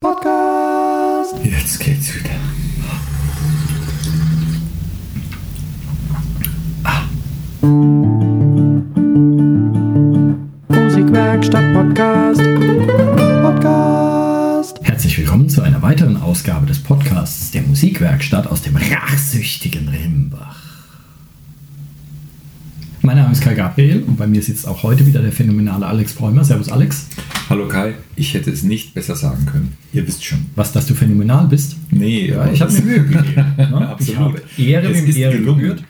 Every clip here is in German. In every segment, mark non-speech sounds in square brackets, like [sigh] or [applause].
Podcast. Jetzt geht's wieder. Musikwerkstatt Podcast. Podcast. Herzlich willkommen zu einer weiteren Ausgabe des Podcasts der Musikwerkstatt aus dem rachsüchtigen Rimbach. Mein Name ist Kai Gabriel und bei mir sitzt auch heute wieder der phänomenale Alex Bräumer. Servus Alex. Hallo Kai, ich hätte es nicht besser sagen können. Ihr wisst schon. Was, dass du phänomenal bist? Nee, Ja, ich habe mir Mühe gegeben. [laughs] Ne? Ich Absolut. habe Ehre, Es wem Ehre gelungen. gebührt.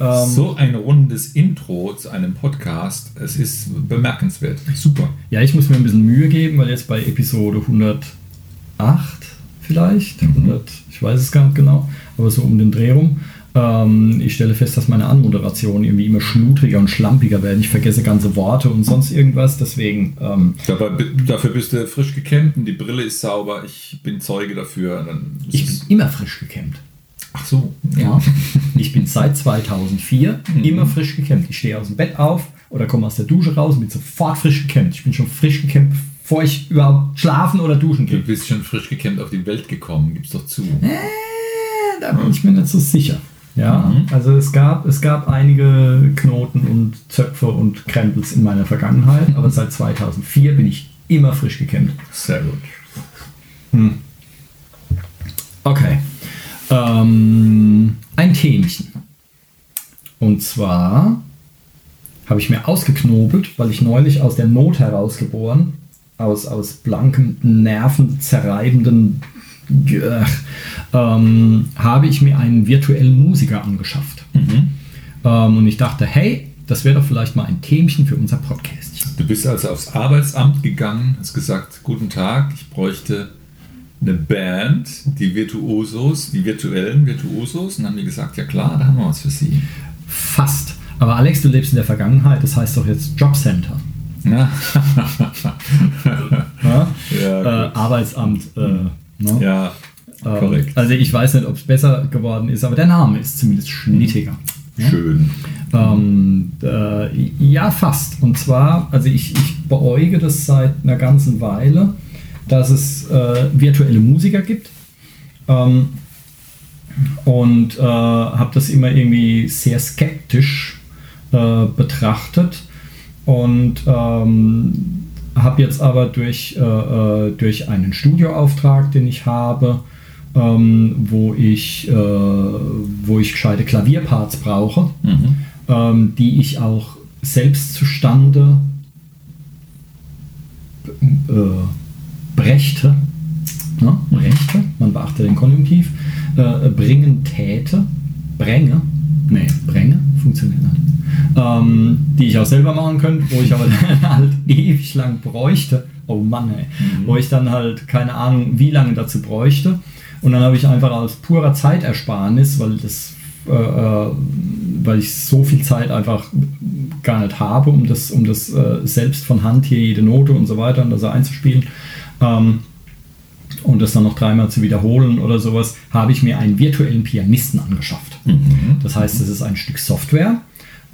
Ähm, so ein rundes Intro zu einem Podcast, es ist bemerkenswert. Super. Ja, ich muss mir ein bisschen Mühe geben, weil jetzt bei Episode 108 vielleicht, 100, ich weiß es gar nicht genau, aber so um den Dreh rum. Ähm, ich stelle fest, dass meine Anmoderationen irgendwie immer schludriger und schlampiger werden. Ich vergesse ganze Worte und sonst irgendwas. Deswegen, ähm, Dabei, dafür bist du frisch gekämmt und die Brille ist sauber. Ich bin Zeuge dafür. Ich bin immer frisch gekämmt. Ach so. Ja. [laughs] Ich bin seit 2004 immer frisch gekämmt. Ich stehe aus dem Bett auf oder komme aus der Dusche raus und bin sofort frisch gekämmt. Ich bin schon frisch gekämmt, bevor ich überhaupt schlafen oder duschen Du gehe. bist schon frisch gekämmt auf die Welt gekommen, gib's doch zu. Äh, da bin ich mir nicht so sicher. Ja, also es gab, es gab einige Knoten und Zöpfe und Krempels in meiner Vergangenheit, aber seit 2004 bin ich immer frisch gekämmt. Sehr gut. Okay. Ähm, ein Themchen. Und zwar habe ich mir ausgeknobelt, weil ich neulich aus der Not herausgeboren, aus, aus blankem, nervenzerreibenden, ähm, habe ich mir einen virtuellen Musiker angeschafft. Ähm, und ich dachte, hey, das wäre doch vielleicht mal ein Themchen für unser Podcast. Du bist also aufs Arbeitsamt gegangen, hast gesagt, guten Tag, ich bräuchte eine Band, die Virtuosos, die virtuellen Virtuosos. Und haben die gesagt, ja klar, da haben wir was für Sie. Fast. Aber Alex, du lebst in der Vergangenheit, das heißt doch jetzt Jobcenter. [laughs] Ja, Ja? ja, äh. Arbeitsamt. Äh, ne? ja Ähm, korrekt. Also ich weiß nicht, ob es besser geworden ist, aber der Name ist zumindest schnittiger. Schön. Ähm, äh, ja, fast. Und zwar, also ich, ich beäuge das seit einer ganzen Weile, dass es äh, virtuelle Musiker gibt. Ähm, und äh, habe das immer irgendwie sehr skeptisch äh, betrachtet und ähm, habe jetzt aber durch, äh, äh, durch einen Studioauftrag, den ich habe, ähm, wo, ich, äh, wo ich gescheite Klavierparts brauche, Mhm. ähm, die ich auch selbst zustande äh, brächte, ne? brächte, man beachte den Konjunktiv, äh, bringen täte, bränge, nee, bränge, funktioniert nicht, ähm, die ich auch selber machen könnte, wo ich aber [laughs] dann halt ewig lang bräuchte, oh Mann ey, wo ich dann halt keine Ahnung wie lange dazu bräuchte. Und dann habe ich einfach aus purer Zeitersparnis, weil das äh, äh, weil ich so viel Zeit einfach gar nicht habe, um das, um das äh, selbst von Hand hier jede Note und so weiter und das einzuspielen ähm, und das dann noch dreimal zu wiederholen oder sowas, habe ich mir einen virtuellen Pianisten angeschafft. Das heißt, es ist ein Stück Software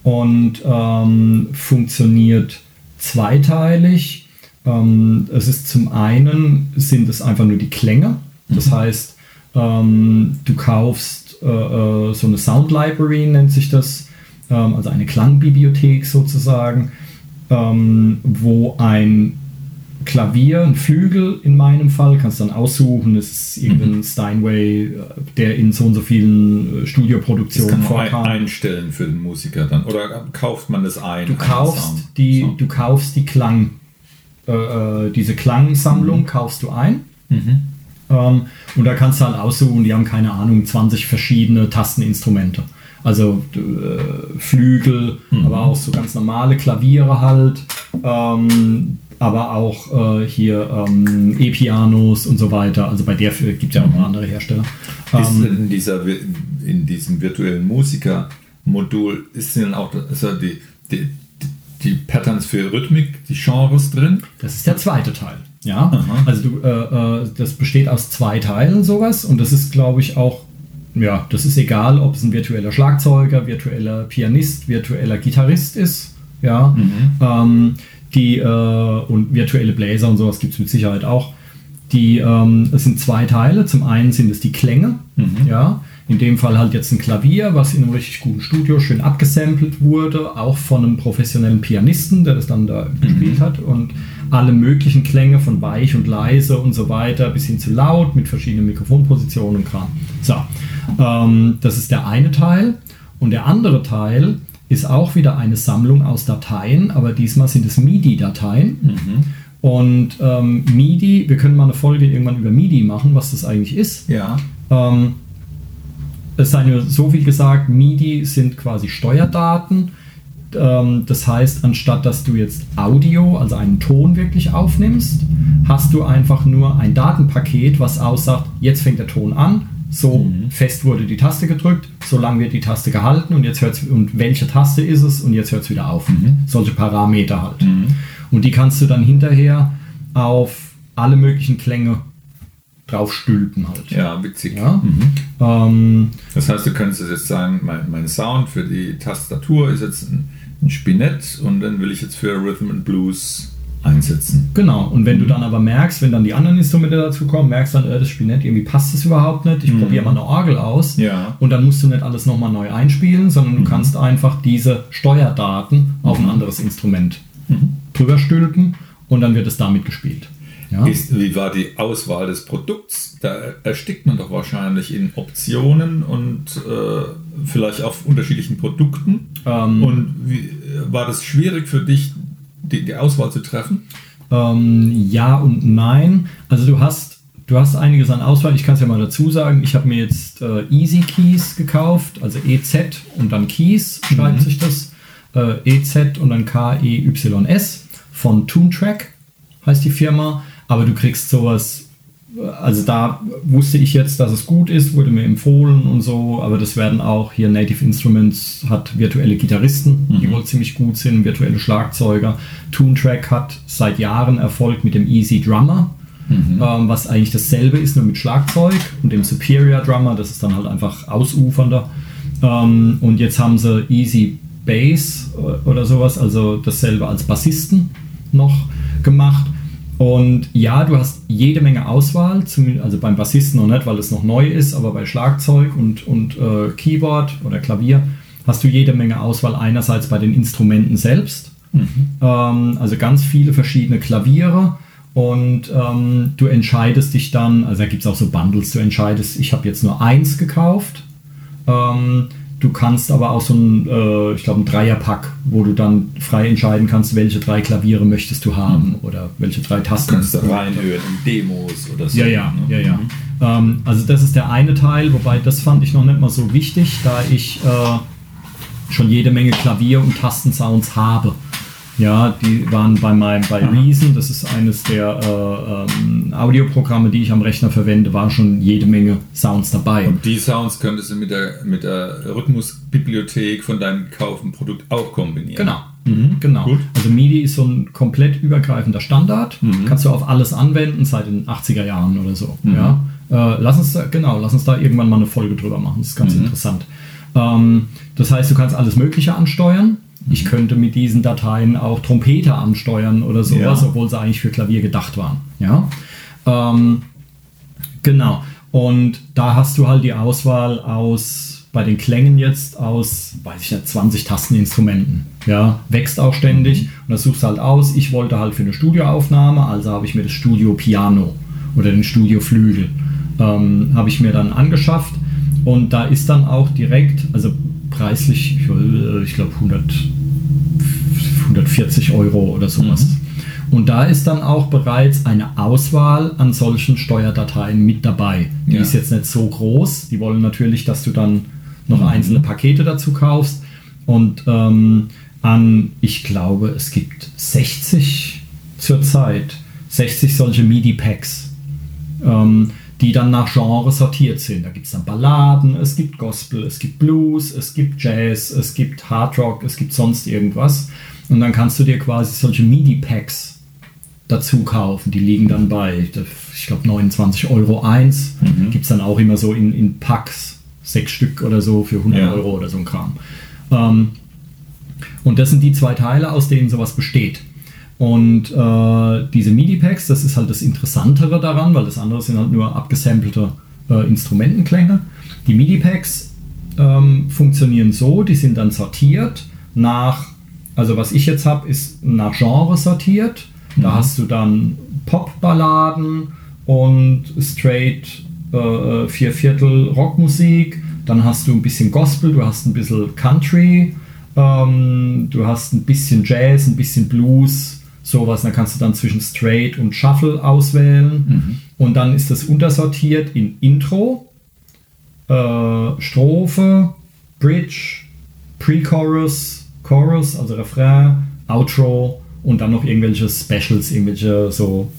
und ähm, funktioniert zweiteilig. Ähm, es ist zum einen sind es einfach nur die Klänge. Das heißt, ähm, du kaufst äh, äh, so eine Sound Library, nennt sich das, ähm, also eine Klangbibliothek sozusagen, ähm, wo ein Klavier, ein Flügel in meinem Fall, kannst dann aussuchen, es ist irgendein Steinway, äh, der in so und so vielen äh, Das Studioproduktionen kann man ein, vorkam. einstellen für den Musiker dann. Oder kauft man das ein? Du kaufst die, Sound. du kaufst die Klang, äh, äh, diese Klangsammlung kaufst du ein. Mhm. Ähm, und da kannst du halt aussuchen, die haben keine Ahnung, 20 verschiedene Tasteninstrumente. Also äh, Flügel, Mhm. aber auch so ganz normale Klaviere halt. Ähm, aber auch äh, hier ähm, E-Pianos und so weiter. Also bei der gibt es ja auch noch andere Hersteller. Ist Ähm, in, dieser, in diesem virtuellen Musiker-Modul ist denn auch also die, die, die Patterns für Rhythmik, die Genres drin? Das ist der zweite Teil. Ja, Aha. also du, äh, äh, das besteht aus zwei Teilen sowas und das ist, glaube ich, auch, ja, das ist egal, ob es ein virtueller Schlagzeuger, virtueller Pianist, virtueller Gitarrist ist, ja, ähm, die äh, und virtuelle Bläser und sowas gibt es mit Sicherheit auch. die, ähm, es sind zwei Teile. Zum einen sind es die Klänge, ja. In dem Fall halt jetzt ein Klavier, was in einem richtig guten Studio schön abgesampelt wurde, auch von einem professionellen Pianisten, der das dann da gespielt hat und alle möglichen Klänge von weich und leise und so weiter bis hin zu laut mit verschiedenen Mikrofonpositionen und Kram. So, ähm, das ist der eine Teil und der andere Teil ist auch wieder eine Sammlung aus Dateien, aber diesmal sind es MIDI-Dateien. Und ähm, MIDI, wir können mal eine Folge irgendwann über MIDI machen, was das eigentlich ist. Ja. Ähm, es sei nur so viel gesagt, MIDI sind quasi Steuerdaten. Ähm, das heißt, anstatt dass du jetzt Audio, also einen Ton wirklich aufnimmst, hast du einfach nur ein Datenpaket, was aussagt, jetzt fängt der Ton an, so fest wurde die Taste gedrückt, so lange wird die Taste gehalten und jetzt hört's und welche Taste ist es und jetzt hört es wieder auf. Solche Parameter halt. Und die kannst du dann hinterher auf alle möglichen Klänge draufstülpen halt. Ja, witzig. Ja? Ähm, Das heißt, du könntest jetzt sagen, mein, mein Sound für die Tastatur ist jetzt ein, ein Spinett und dann will ich jetzt für Rhythm and Blues einsetzen. Genau, und wenn du dann aber merkst, wenn dann die anderen Instrumente dazu kommen, merkst dann, äh, das Spinett, irgendwie passt das überhaupt nicht, ich probiere mal eine Orgel aus Ja. und dann musst du nicht alles nochmal neu einspielen, sondern du kannst einfach diese Steuerdaten auf ein anderes Instrument drüber stülpen und dann wird es damit gespielt. Ja? Ist, wie war die Auswahl des Produkts? Da erstickt man doch wahrscheinlich in Optionen und äh, vielleicht auf unterschiedlichen Produkten. Ähm, und wie, war das schwierig für dich, die, die Auswahl zu treffen? Ähm, ja und nein. Also du hast, du hast einiges an Auswahl. Ich kann es ja mal dazu sagen. Ich habe mir jetzt äh, Easy Keys gekauft, also EZ und dann Keys schreibt sich das. Äh, EZ und dann K-E-Y-S von Toontrack heißt die Firma. Aber du kriegst sowas, also da wusste ich jetzt, dass es gut ist, wurde mir empfohlen und so, aber das werden auch hier Native Instruments hat virtuelle Gitarristen, die wohl ziemlich gut sind, virtuelle Schlagzeuger. Toontrack hat seit Jahren Erfolg mit dem Easy Drummer, ähm, was eigentlich dasselbe ist, nur mit Schlagzeug und dem Superior Drummer, das ist dann halt einfach ausufernder. Ähm, und jetzt haben sie Easy Bass äh, oder sowas, also dasselbe als Bassisten noch gemacht. Und ja, du hast jede Menge Auswahl, zumindest- also beim Bassisten noch nicht, weil es noch neu ist, aber bei Schlagzeug und, und äh, Keyboard oder Klavier hast du jede Menge Auswahl einerseits bei den Instrumenten selbst, ähm, also ganz viele verschiedene Klaviere und ähm, du entscheidest dich dann, also da gibt es auch so Bundles, du entscheidest, ich habe jetzt nur eins gekauft, ähm, du kannst aber auch so ein, äh, ich glaube, ein Dreierpack, wo du dann frei entscheiden kannst, welche drei Klaviere möchtest du haben oder welche drei Tasten. Kannst du reinhören in Demos oder so. Ja, ja, ne? ja, ja. Ähm, also das ist der eine Teil, wobei das fand ich noch nicht mal so wichtig, da ich äh, schon jede Menge Klavier- und Tastensounds habe. Ja, die waren bei meinem bei Reason, das ist eines der äh, ähm, Audioprogramme, die ich am Rechner verwende, war schon jede Menge Sounds dabei. Und die Sounds könntest du mit der, mit der Rhythmusbibliothek von deinem gekauften Produkt auch kombinieren. Genau. Mhm, genau. Gut. Also MIDI ist so ein komplett übergreifender Standard. Kannst du auf alles anwenden seit den 80er Jahren oder so. Ja. Äh, lass uns da, genau, lass uns da irgendwann mal eine Folge drüber machen. Das ist ganz interessant. Ähm, das heißt, du kannst alles Mögliche ansteuern. Ich könnte mit diesen Dateien auch Trompete ansteuern oder sowas, Ja. obwohl sie eigentlich für Klavier gedacht waren. Ja. Ähm, Genau. Und da hast du halt die Auswahl aus, bei den Klängen jetzt, aus, weiß ich nicht, 20 Tasteninstrumenten. Ja, wächst auch ständig. Und das suchst du halt aus. Ich wollte halt für eine Studioaufnahme, also habe ich mir das Studio Piano oder den Studio Flügel, ähm, habe ich mir dann angeschafft. Und da ist dann auch direkt, also preislich, ich, äh, glaube 100, 140 Euro oder sowas. Und da ist dann auch bereits eine Auswahl an solchen Steuerdateien mit dabei. Die Ja. ist jetzt nicht so groß. Die wollen natürlich, dass du dann noch einzelne Pakete dazu kaufst. Und ähm, an, ich glaube, es gibt 60 zurzeit, 60 solche MIDI-Packs, ähm, die dann nach Genre sortiert sind. Da gibt es dann Balladen, es gibt Gospel, es gibt Blues, es gibt Jazz, es gibt Hard Rock, es gibt sonst irgendwas. Und dann kannst du dir quasi solche MIDI-Packs dazu kaufen. Die liegen dann bei, ich glaube, 29 Euro eins. Gibt es dann auch immer so in, in Packs, sechs Stück oder so für 100 Ja. Euro oder so ein Kram. Ähm, und das sind die zwei Teile, aus denen sowas besteht. Und äh, diese MIDI-Packs, das ist halt das Interessantere daran, weil das andere sind halt nur abgesampelte äh, Instrumentenklänge. Die MIDI-Packs ähm, funktionieren so, die sind dann sortiert nach, also was ich jetzt habe, ist nach Genre sortiert. Da hast du dann Pop-Balladen und straight äh, vier Viertel Rockmusik. Dann hast du ein bisschen Gospel, du hast ein bisschen Country, ähm, du hast ein bisschen Jazz, ein bisschen Blues, sowas. Dann kannst du dann zwischen Straight und Shuffle auswählen. Und dann ist das untersortiert in Intro, äh, Strophe, Bridge, Pre-Chorus, Chorus, also Refrain, Outro und dann noch irgendwelche Specials, irgendwelche so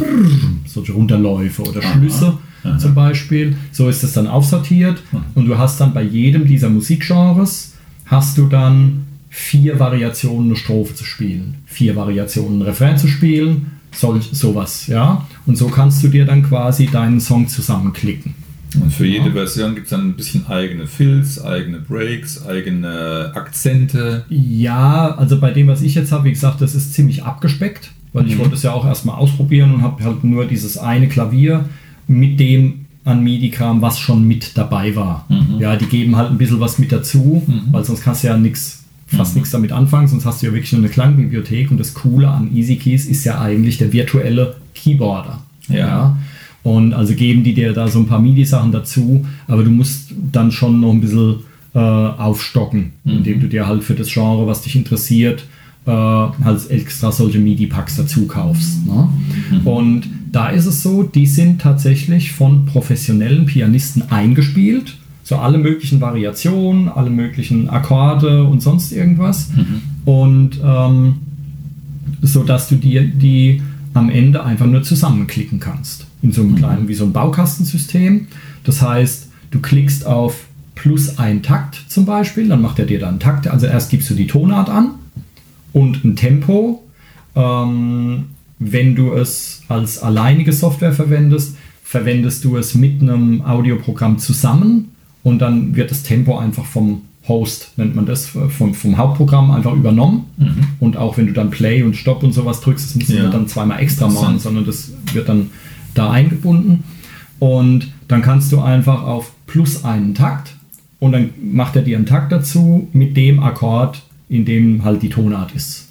solche Runterläufe oder Schlüsse aha. zum Beispiel. So ist es dann aufsortiert und du hast dann bei jedem dieser Musikgenres hast du dann vier Variationen eine Strophe zu spielen, vier Variationen ein Refrain zu spielen, solch, sowas, ja. Und so kannst du dir dann quasi deinen Song zusammenklicken. Und für jede Version gibt es dann ein bisschen eigene Fills, eigene Breaks, eigene Akzente. Ja, also bei dem, was ich jetzt habe, wie gesagt, das ist ziemlich abgespeckt, weil ich wollte es ja auch erstmal ausprobieren und habe halt nur dieses eine Klavier mit dem an MIDI-Kram, was schon mit dabei war. Ja, die geben halt ein bisschen was mit dazu, weil sonst kannst du ja nichts fast nichts damit anfangen, sonst hast du ja wirklich nur eine Klangbibliothek und das Coole an Easy Keys ist ja eigentlich der virtuelle Keyboarder. Ja. Und also geben die dir da so ein paar MIDI-Sachen dazu, aber du musst dann schon noch ein bisschen äh, aufstocken, indem du dir halt für das Genre, was dich interessiert, äh, halt extra solche MIDI-Packs dazu kaufst. Ne? Und da ist es so, die sind tatsächlich von professionellen Pianisten eingespielt. So alle möglichen Variationen, alle möglichen Akkorde und sonst irgendwas. Und ähm, so dass du dir die am Ende einfach nur zusammenklicken kannst. In so einem kleinen, wie so ein Baukastensystem. Das heißt, du klickst auf plus ein Takt zum Beispiel, dann macht er dir dann Takt. Also erst gibst du die Tonart an und ein Tempo. Ähm, wenn du es als alleinige Software verwendest, verwendest du es mit einem Audioprogramm zusammen und dann wird das Tempo einfach vom Host, nennt man das, vom, vom Hauptprogramm einfach übernommen. Und auch wenn du dann Play und Stop und sowas drückst, das musst du Ja. dann zweimal extra machen, sondern das wird dann da eingebunden. Und dann kannst du einfach auf plus einen Takt und dann macht er dir einen Takt dazu mit dem Akkord, in dem halt die Tonart ist.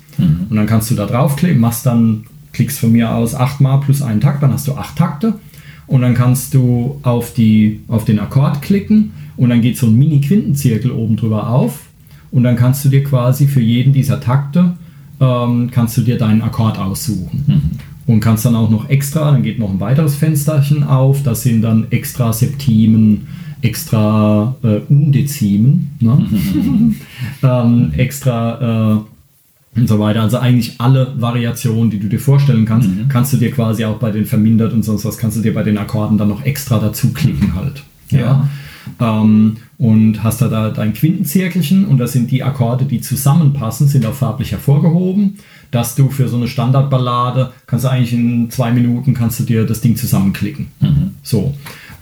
Und dann kannst du da draufklicken, machst dann, klickst von mir aus achtmal plus einen Takt, dann hast du acht Takte. Und dann kannst du auf, die, auf den Akkord klicken und dann geht so ein Mini-Quintenzirkel oben drüber auf. Und dann kannst du dir quasi für jeden dieser Takte, ähm, kannst du dir deinen Akkord aussuchen. Und kannst dann auch noch extra, dann geht noch ein weiteres Fensterchen auf, das sind dann extra Septimen, extra äh, Undezimen, ne? [laughs] ähm, extra äh, und so weiter. Also eigentlich alle Variationen, die du dir vorstellen kannst, kannst du dir quasi auch bei den vermindert und sonst was, kannst du dir bei den Akkorden dann noch extra dazu klicken halt. Ja. Ähm, und hast da, da dein Quintenzirkelchen und das sind die Akkorde, die zusammenpassen, sind auch farblich hervorgehoben, dass du für so eine Standardballade kannst du eigentlich in zwei Minuten kannst du dir das Ding zusammenklicken. So.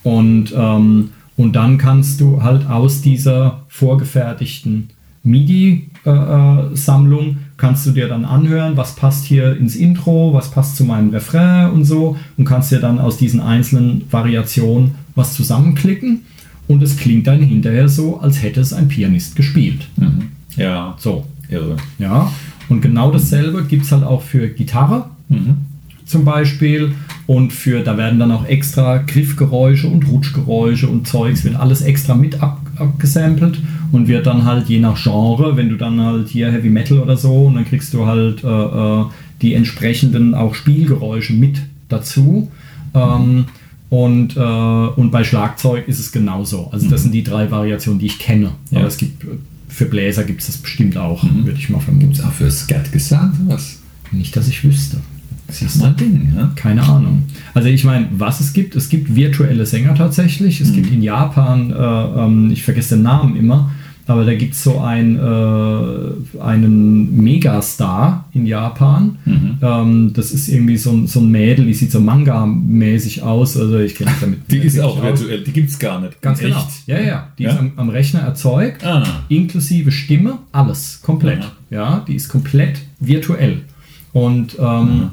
Und, ähm, und dann kannst du halt aus dieser vorgefertigten MIDI-Sammlung kannst du dir dann anhören, was passt hier ins Intro, was passt zu meinem Refrain und so und kannst dir dann aus diesen einzelnen Variationen was zusammenklicken und es klingt dann hinterher so, als hätte es ein Pianist gespielt. Ja, So, irre. ja. Und genau dasselbe gibt es halt auch für Gitarre zum Beispiel. Und für, da werden dann auch extra Griffgeräusche und Rutschgeräusche und Zeugs, wird alles extra mit ab, abgesampelt und wird dann halt je nach Genre, wenn du dann halt hier Heavy Metal oder so, und dann kriegst du halt äh, äh, die entsprechenden auch Spielgeräusche mit dazu. Ähm, und, äh, und bei Schlagzeug ist es genauso. Also das sind die drei Variationen, die ich kenne. Ja. Aber es gibt äh, für Bläser gibt es das bestimmt auch, würde ich mal vermuten. Gibt es auch für Skat gesagt was? Nicht, dass ich wüsste. Das ist mein Ding, ja? Keine Ahnung. Also ich meine, was es gibt, es gibt virtuelle Sänger tatsächlich. Es gibt in Japan, äh, ähm, ich vergesse den Namen immer, aber da gibt es so ein, äh, einen Megastar in Japan. Ähm, das ist irgendwie so ein, so ein Mädel, die sieht so Manga-mäßig aus. Also ich kenne mich damit. [laughs] Die ist auch aus. virtuell, die gibt es gar nicht. Ganz genau. echt. Ja, ja. Die Ja? ist am, am Rechner erzeugt, Ah. inklusive Stimme, alles komplett. Ja, die ist komplett virtuell. Und ähm,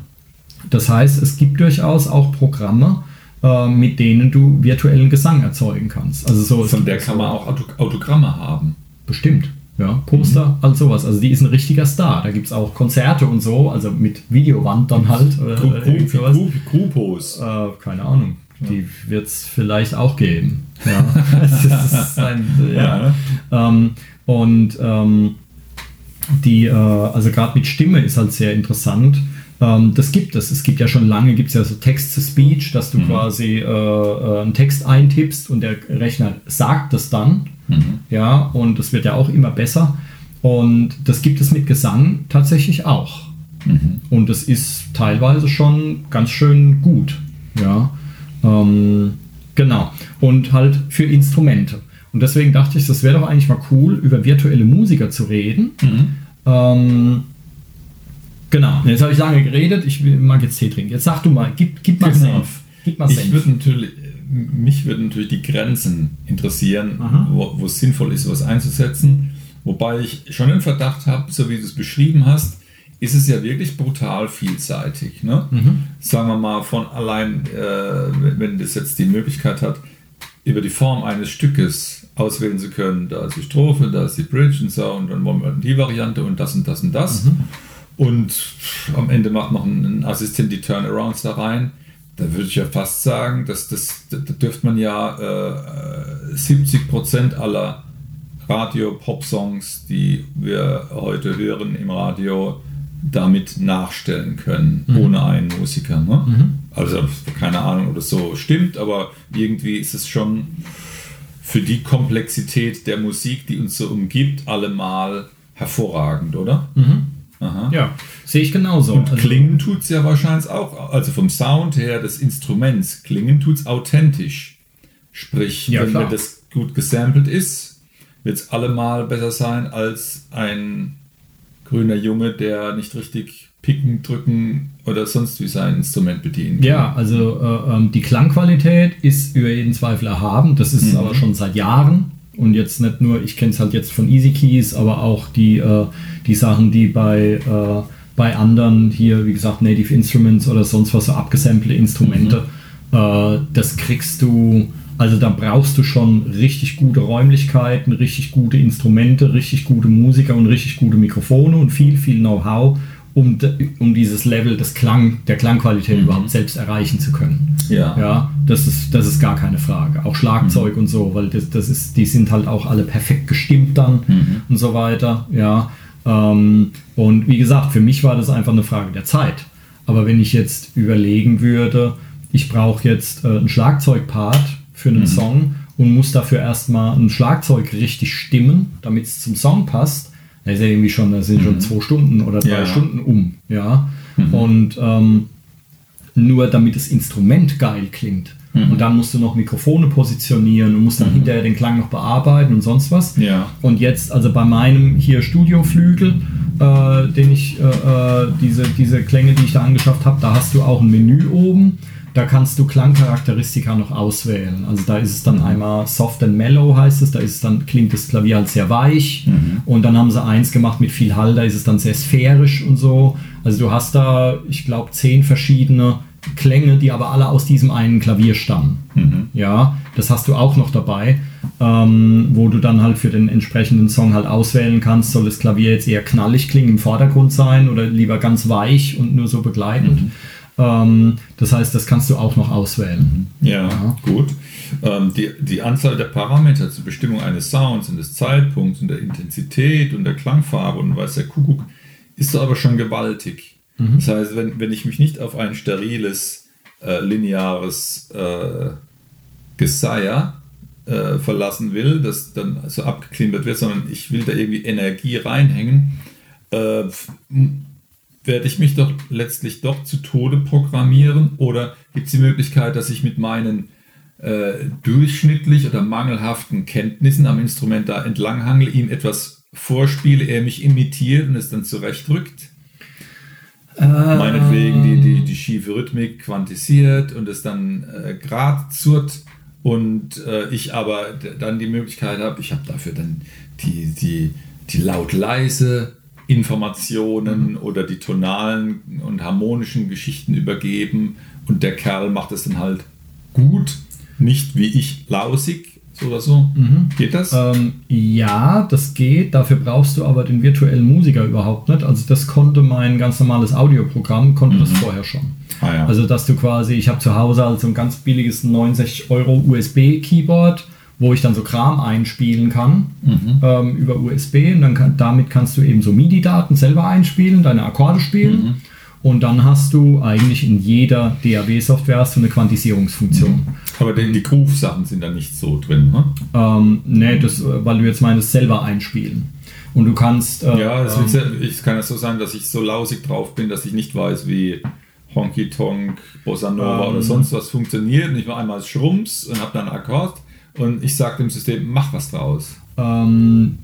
das heißt, es gibt durchaus auch Programme, äh, mit denen du virtuellen Gesang erzeugen kannst. Also so, Von der kann man auch Auto Autogramme haben. Bestimmt. Ja, Poster, all sowas. Also die ist ein richtiger Star. Da gibt es auch Konzerte und so, also mit Videowand dann halt. Oder, Gru- irgend Gru- sowas. Gru- Grupos. Äh, keine Ahnung. Die wird es vielleicht auch geben. Ja. [laughs] ein, ja. Ähm, und ähm, die, äh, also gerade mit Stimme ist halt sehr interessant. Ähm, das gibt es. Es gibt ja schon lange, gibt es ja so Text-to-Speech, dass du quasi äh, äh, einen Text eintippst und der Rechner sagt das dann. Ja, und das wird ja auch immer besser. Und das gibt es mit Gesang tatsächlich auch. Und das ist teilweise schon ganz schön gut. Ja, ähm, genau. Und halt für Instrumente. Und deswegen dachte ich, das wäre doch eigentlich mal cool, über virtuelle Musiker zu reden. Ähm, genau. Jetzt habe ich lange geredet. Ich mag jetzt Tee trinken. Jetzt sag du mal, gib, gib mal Genau. Senf. Gib mal Ich Senf. würde natürlich, mich würden natürlich die Grenzen interessieren, Aha. wo, es sinnvoll ist, was einzusetzen. Wobei ich schon den Verdacht habe, so wie du es beschrieben hast, ist es ja wirklich brutal vielseitig. Ne? Mhm. Sagen wir mal, von allein, äh, wenn, wenn das jetzt die Möglichkeit hat, über die Form eines Stückes auswählen zu können, da ist die Strophe, da ist die Bridge und so, und dann wollen wir die Variante und das und das und das. Mhm. Und am Ende macht noch ein, Assistent die Turnarounds da rein. Da würde ich ja fast sagen, dass das, da, dürfte man ja äh, 70% aller Radio-Pop-Songs, die wir heute hören im Radio, damit nachstellen können, ohne einen Musiker. Ne? Also keine Ahnung, ob das so stimmt, aber irgendwie ist es schon für die Komplexität der Musik, die uns so umgibt, allemal hervorragend, oder? Aha. ja, sehe ich genauso. Und Also- klingen tut es ja wahrscheinlich auch, also vom Sound her des Instruments, klingen tut es authentisch. Sprich, Ja, wenn klar. das gut gesampelt ist, wird es allemal besser sein als ein grüner Junge, der nicht richtig picken, drücken oder sonst wie sein Instrument bedienen kann. Ja, also äh, ähm, die Klangqualität ist über jeden Zweifel erhaben. Das ist aber schon seit Jahren. Und jetzt nicht nur, ich kenne es halt jetzt von Easy Keys, aber auch die, äh, die Sachen, die bei, äh, bei anderen hier, wie gesagt, Native Instruments oder sonst was, so abgesampelte Instrumente, äh, das kriegst du, also da brauchst du schon richtig gute Räumlichkeiten, richtig gute Instrumente, richtig gute Musiker und richtig gute Mikrofone und viel, viel Know-how, um, um dieses Level des Klang, der Klangqualität überhaupt selbst erreichen zu können. Ja. Ja, das ist, das ist gar keine Frage. Auch Schlagzeug und so, weil das, das ist, die sind halt auch alle perfekt gestimmt dann und so weiter. Ja. Ähm, und wie gesagt, für mich war das einfach eine Frage der Zeit. Aber wenn ich jetzt überlegen würde, ich brauche jetzt äh, einen Schlagzeugpart für einen Song und muss dafür erstmal ein Schlagzeug richtig stimmen, damit es zum Song passt, da ist ja irgendwie schon, da sind schon zwei Stunden oder drei Ja. Stunden um. Ja. Und ähm, nur damit das Instrument geil klingt. Und dann musst du noch Mikrofone positionieren und musst dann hinterher den Klang noch bearbeiten und sonst was. Ja. Und jetzt, also bei meinem hier Studioflügel, äh, den ich, äh, äh, diese, diese Klänge, die ich da angeschafft habe, da hast du auch ein Menü oben. Da kannst du Klangcharakteristika noch auswählen. Also da ist es dann einmal soft and mellow heißt es, da ist es dann, klingt das Klavier halt sehr weich. Und dann haben sie eins gemacht mit viel Hall, da ist es dann sehr sphärisch und so. Also du hast da, ich glaube, zehn verschiedene Klänge, die aber alle aus diesem einen Klavier stammen. Ja, das hast du auch noch dabei, ähm, wo du dann halt für den entsprechenden Song halt auswählen kannst, soll das Klavier jetzt eher knallig klingen im Vordergrund sein oder lieber ganz weich und nur so begleitend. Ähm, das heißt, das kannst du auch noch auswählen. Ja, Ja. gut. Ähm, die, die Anzahl der Parameter zur Bestimmung eines Sounds und des Zeitpunkts und der Intensität und der Klangfarbe und weiß der Kuckuck ist aber schon gewaltig. Das heißt, wenn, wenn ich mich nicht auf ein steriles, äh, lineares äh, Geseier äh, verlassen will, das dann so abgeklimpert wird, sondern ich will da irgendwie Energie reinhängen, äh, werde ich mich doch letztlich doch zu Tode programmieren oder gibt es die Möglichkeit, dass ich mit meinen äh, durchschnittlich oder mangelhaften Kenntnissen am Instrument da entlanghangle, ihm etwas vorspiele, er mich imitiert und es dann zurechtrückt? Meinetwegen die, die, die schiefe Rhythmik quantisiert und es dann äh, grad zurt und äh, ich aber dann die Möglichkeit habe, ich habe dafür dann die, die, die laut-leise Informationen oder die tonalen und harmonischen Geschichten übergeben und der Kerl macht es dann halt gut, nicht wie ich lausig oder so. Geht das? Ähm, ja, das geht. Dafür brauchst du aber den virtuellen Musiker überhaupt nicht. Also das konnte mein ganz normales Audioprogramm, konnte das vorher schon. Ah, ja. Also dass du quasi, ich habe zu Hause also ein ganz billiges 69 Euro USB-Keyboard, wo ich dann so Kram einspielen kann ähm, über USB. Und dann kann, damit kannst du eben so MIDI-Daten selber einspielen, deine Akkorde spielen. Und dann hast du eigentlich in jeder DAW-Software hast du eine Quantisierungsfunktion. Aber die, die Groove-Sachen sind da nicht so drin, ne? Ähm, nee, das, weil du jetzt meinst, selber einspielen. Und du kannst. Äh, Ja, es, ähm, ja, kann ja so sein, dass ich so lausig drauf bin, dass ich nicht weiß, wie Honky Tonk, Bossa Nova Ähm. oder sonst was funktioniert. Und ich mache einmal Schrumps und habe dann einen Akkord und ich sage dem System, mach was draus. Ähm,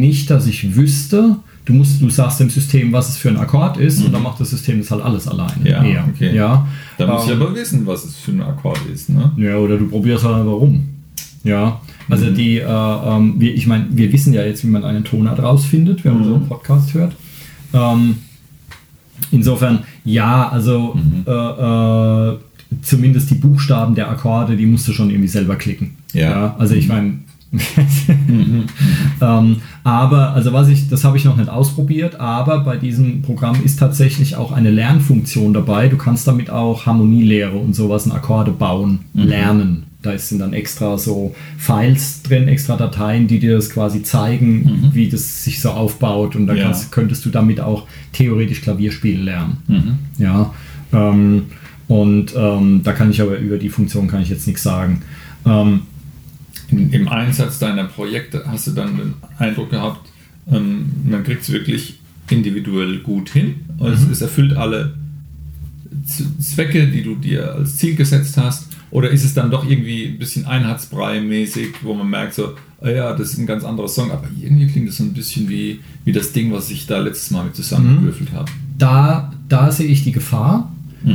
nicht, dass ich wüsste. Du musst, du sagst dem System, was es für ein Akkord ist, und dann macht das System das halt alles alleine. Mhm. Ja, eher. okay. Ja, Da muss ich Ähm, aber wissen, was es für ein Akkord ist. Ne? ja, oder du probierst halt einfach rum. Ja, also Mhm. die, äh, ähm, wir, ich meine, wir wissen ja jetzt, wie man einen Tonart rausfindet, wenn man so einen Mhm. Podcast hört. Ähm, insofern, ja, also Mhm. äh, äh, zumindest die Buchstaben der Akkorde, die musst du schon irgendwie selber klicken. Ja. also ich meine, [laughs] ähm, aber, also was ich, das habe ich noch nicht ausprobiert, aber bei diesem Programm ist tatsächlich auch eine Lernfunktion dabei. Du kannst damit auch Harmonielehre und sowas und Akkorde bauen, lernen. Da sind dann extra so Files drin, extra Dateien, die dir das quasi zeigen, wie das sich so aufbaut. Und da Ja. kannst, könntest du damit auch theoretisch Klavierspielen lernen. Mhm. Ja. Ähm, und ähm, da kann ich aber über die Funktion kann ich jetzt nichts sagen. Ähm, Im Einsatz deiner Projekte hast du dann den Eindruck gehabt, ähm, man kriegt es wirklich individuell gut hin. Und es, es erfüllt alle Zwecke, die du dir als Ziel gesetzt hast. Oder ist es dann doch irgendwie ein bisschen Einheitsbrei-mäßig, wo man merkt so, ah ja, das ist ein ganz anderer Song, aber irgendwie klingt das so ein bisschen wie, wie das Ding, was ich da letztes Mal mit zusammengewürfelt habe. da, da sehe ich die Gefahr.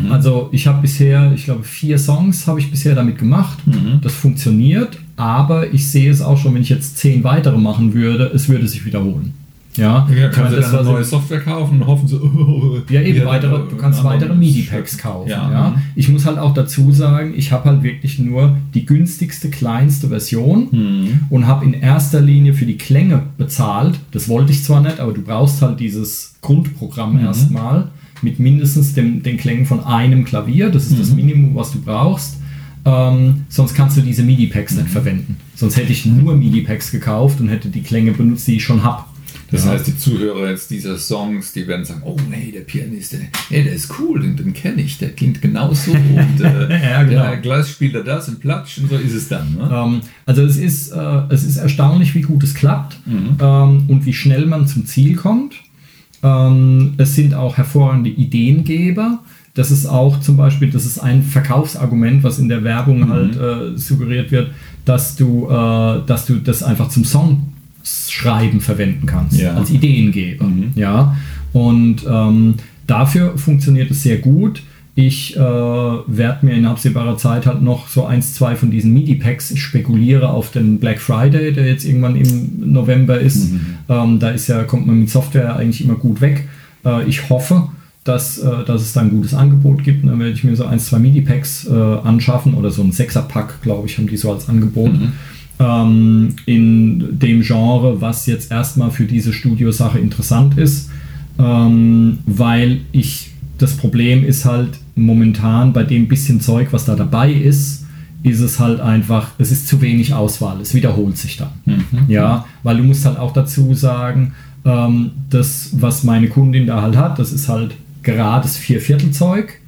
Also ich habe bisher, ich glaube, vier Songs habe ich bisher damit gemacht. Das funktioniert, aber ich sehe es auch schon, wenn ich jetzt zehn weitere machen würde, es würde sich wiederholen. Ja, Ja, kannst meine, du dann eine neue so- Software kaufen und hoffen so, oh, Ja, eben weitere, er du kannst weitere MIDI-Packs kaufen. Ja. Ja. mhm. Ich muss halt auch dazu sagen, ich habe halt wirklich nur die günstigste, kleinste Version Mhm. und habe in erster Linie für die Klänge bezahlt. Das wollte ich zwar nicht, aber du brauchst halt dieses Grundprogramm Mhm. erstmal mit mindestens dem, den Klängen von einem Klavier. Das ist das Mhm. Minimum, was du brauchst. Ähm, sonst kannst du diese MIDI-Packs Mhm. nicht verwenden. Sonst hätte ich nur MIDI-Packs gekauft und hätte die Klänge benutzt, die ich schon habe. Das heißt, die Zuhörer jetzt dieser Songs, die werden sagen, oh nee, der Pianist, der, nee, der ist cool, den, den kenne ich, der klingt genauso [laughs] und äh, Ja, genau. der Gleis spielt er das und Platsch und so ist es dann. Ne? Ähm, also es ist, äh, es ist erstaunlich, wie gut es klappt Mhm. ähm, und wie schnell man zum Ziel kommt. Ähm, es sind auch hervorragende Ideengeber. Das ist auch zum Beispiel, das ist ein Verkaufsargument, was in der Mhm. Werbung halt äh, suggeriert wird, dass du, äh, dass du das einfach zum Songschreiben verwenden kannst, Ja. als Ideengeber. Mhm. Ja, und ähm, dafür funktioniert es sehr gut. Ich äh, werde mir in absehbarer Zeit halt noch so eins, zwei von diesen MIDI-Packs, ich spekuliere auf den Black Friday, der jetzt irgendwann im November ist. Ähm, da ist ja, kommt man mit Software eigentlich immer gut weg. Äh, ich hoffe, dass, äh, dass es da ein gutes Angebot gibt. Und dann werde ich mir so eins, zwei MIDI-Packs äh, anschaffen oder so ein Sechser-Pack, glaube ich, haben die so als Angebot. Ähm, in dem Genre, was jetzt erstmal für diese Studiosache interessant ist, ähm, weil ich das Problem ist halt momentan bei dem bisschen Zeug, was da dabei ist, ist es halt einfach, es ist zu wenig Auswahl, es wiederholt sich dann. Ja, weil du musst halt auch dazu sagen, ähm, das, was meine Kundin da halt hat, das ist halt gerades Vierviertelzeug.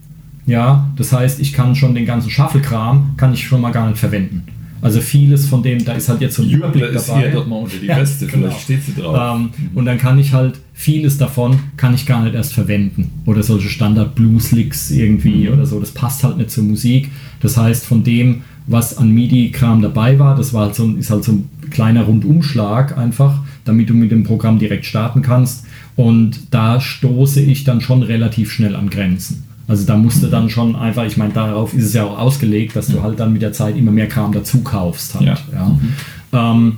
Ja, das heißt, ich kann schon den ganzen Schaffelkram, kann ich schon mal gar nicht verwenden. Also vieles von dem, da ist halt jetzt so ein Jubel Überblick ist dabei. ihr doch mal unter die Ja, genau. vielleicht steht sie drauf. Ähm, und dann kann ich halt vieles davon kann ich gar nicht erst verwenden. Oder solche Standard-Blues-Licks irgendwie oder so. Das passt halt nicht zur Musik. Das heißt, von dem, was an MIDI-Kram dabei war, das war halt so, ein- ist halt so ein kleiner Rundumschlag einfach, damit du mit dem Programm direkt starten kannst. Und da stoße ich dann schon relativ schnell an Grenzen. Also da musste dann schon einfach, ich meine, darauf ist es ja auch ausgelegt, dass du halt dann mit der Zeit immer mehr Kram dazu kaufst. Halt, Ja. ja. Ähm,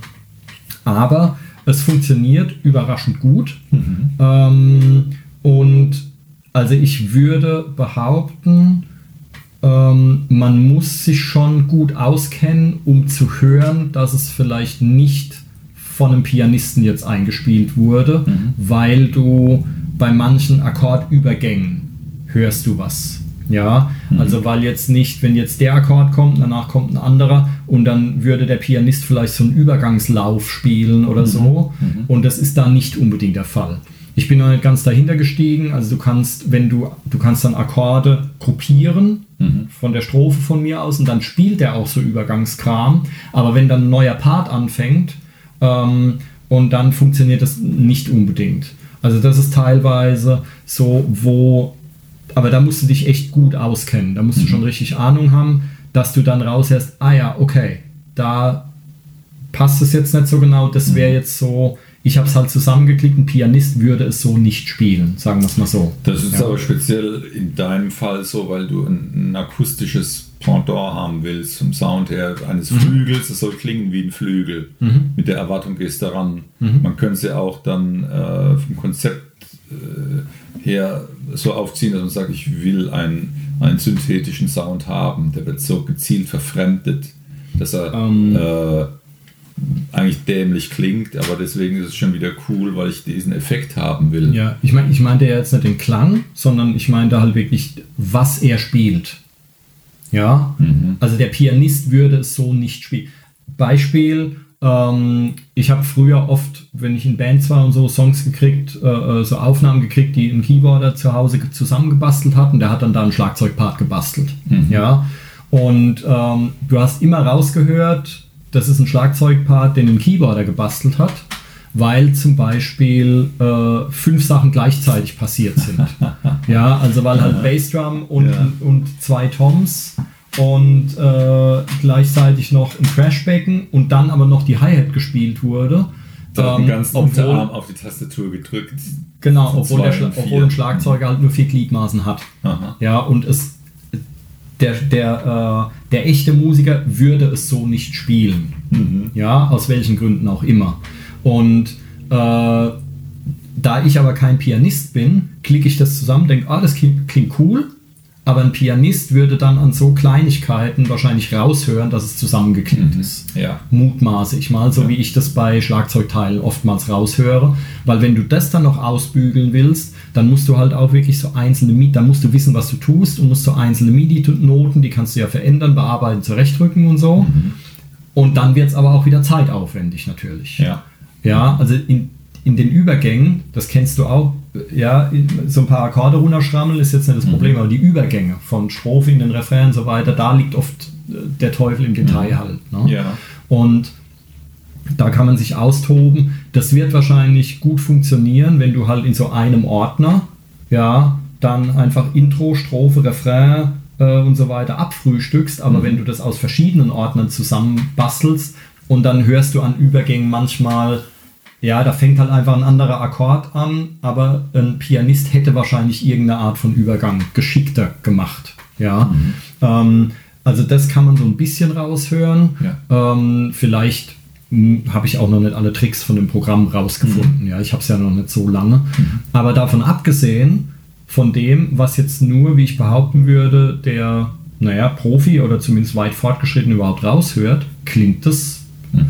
aber es funktioniert überraschend gut. Ähm, und also ich würde behaupten, ähm, man muss sich schon gut auskennen, um zu hören, dass es vielleicht nicht von einem Pianisten jetzt eingespielt wurde, weil du bei manchen Akkordübergängen hörst du was. Ja, also weil jetzt nicht, wenn jetzt der Akkord kommt, danach kommt ein anderer und dann würde der Pianist vielleicht so einen Übergangslauf spielen oder so. Und das ist da nicht unbedingt der Fall. Ich bin noch nicht ganz dahinter gestiegen, also du kannst, wenn du, du kannst dann Akkorde gruppieren von der Strophe von mir aus und dann spielt er auch so Übergangskram, aber wenn dann ein neuer Part anfängt ähm, und dann funktioniert das nicht unbedingt. Also das ist teilweise so, wo aber da musst du dich echt gut auskennen. Da musst du schon richtig Ahnung haben, dass du dann raushörst, ah ja, okay, da passt es jetzt nicht so genau. Das wäre jetzt so, ich habe es halt zusammengeklickt, ein Pianist würde es so nicht spielen, sagen wir es mal so. Das ist Ja. aber speziell in deinem Fall so, weil du ein, ein akustisches Pendant haben willst vom Sound her eines Mhm. Flügels. Es soll klingen wie ein Flügel. Mit der Erwartung gehst du daran. Mhm. Man könnte es ja auch dann äh, vom Konzept her so aufziehen, dass man sagt, ich will einen, einen synthetischen Sound haben. Der wird so gezielt verfremdet, dass er Ähm. äh, eigentlich dämlich klingt, aber deswegen ist es schon wieder cool, weil ich diesen Effekt haben will. Ja, ich meine, ich meinte ja jetzt nicht den Klang, sondern ich meinte halt wirklich, was er spielt. Ja, also der Pianist würde es so nicht spielen. Beispiel, ähm, ich habe früher oft, wenn ich in Bands war und so Songs gekriegt, äh, äh, so Aufnahmen gekriegt, die ein Keyboarder zu Hause ge- zusammengebastelt hat und der hat dann da einen Schlagzeugpart gebastelt. Ja, und ähm, du hast immer rausgehört, das ist ein Schlagzeugpart, den ein Keyboarder gebastelt hat weil zum Beispiel äh, fünf Sachen gleichzeitig passiert sind. [laughs] ja, also weil halt Bassdrum und, Ja. und zwei Toms und äh, gleichzeitig noch ein Crashbecken und dann aber noch die Hi-Hat gespielt wurde. Da hat Ähm, obwohl- Unterarm auf die Tastatur gedrückt. Genau, obwohl, der Schla obwohl ein Schlagzeuger halt nur vier Gliedmaßen hat. Aha. Ja, und es der, der, äh, der echte Musiker würde es so nicht spielen. Mhm. Ja, aus welchen Gründen auch immer. Und äh, da ich aber kein Pianist bin, klicke ich das zusammen, denke, ah, das klingt, klingt cool, aber ein Pianist würde dann an so Kleinigkeiten wahrscheinlich raushören, dass es zusammengeklickt ist Ja. mutmaße ich mal, so wie ich das bei Schlagzeugteilen oftmals raushöre. Weil wenn du das dann noch ausbügeln willst, dann musst du halt auch wirklich so einzelne MIDI, dann musst du wissen, was du tust und musst so einzelne MIDI-Noten, die kannst du ja verändern, bearbeiten, zurechtrücken und so. Und dann wird es aber auch wieder zeitaufwendig natürlich. Ja. Ja, also in, in den Übergängen, das kennst du auch, ja, so ein paar Akkorde runterschrammeln ist jetzt nicht das Problem, aber die Übergänge von Strophe in den Refrain und so weiter, da liegt oft äh, der Teufel im Detail halt. Ne? Ja. Und da kann man sich austoben. Das wird wahrscheinlich gut funktionieren, wenn du halt in so einem Ordner, ja, dann einfach Intro, Strophe, Refrain äh, und so weiter abfrühstückst. Aber wenn du das aus verschiedenen Ordnern zusammenbastelst und dann hörst du an Übergängen manchmal, ja, da fängt halt einfach ein anderer Akkord an, aber ein Pianist hätte wahrscheinlich irgendeine Art von Übergang geschickter gemacht. Ja, ähm, also das kann man so ein bisschen raushören. Ja. Ähm, vielleicht hm, habe ich auch noch nicht alle Tricks von dem Programm rausgefunden. Ja, ich habe es ja noch nicht so lange. Aber davon abgesehen, von dem, was jetzt nur, wie ich behaupten würde, der, naja, Profi oder zumindest weit fortgeschritten überhaupt raushört, klingt das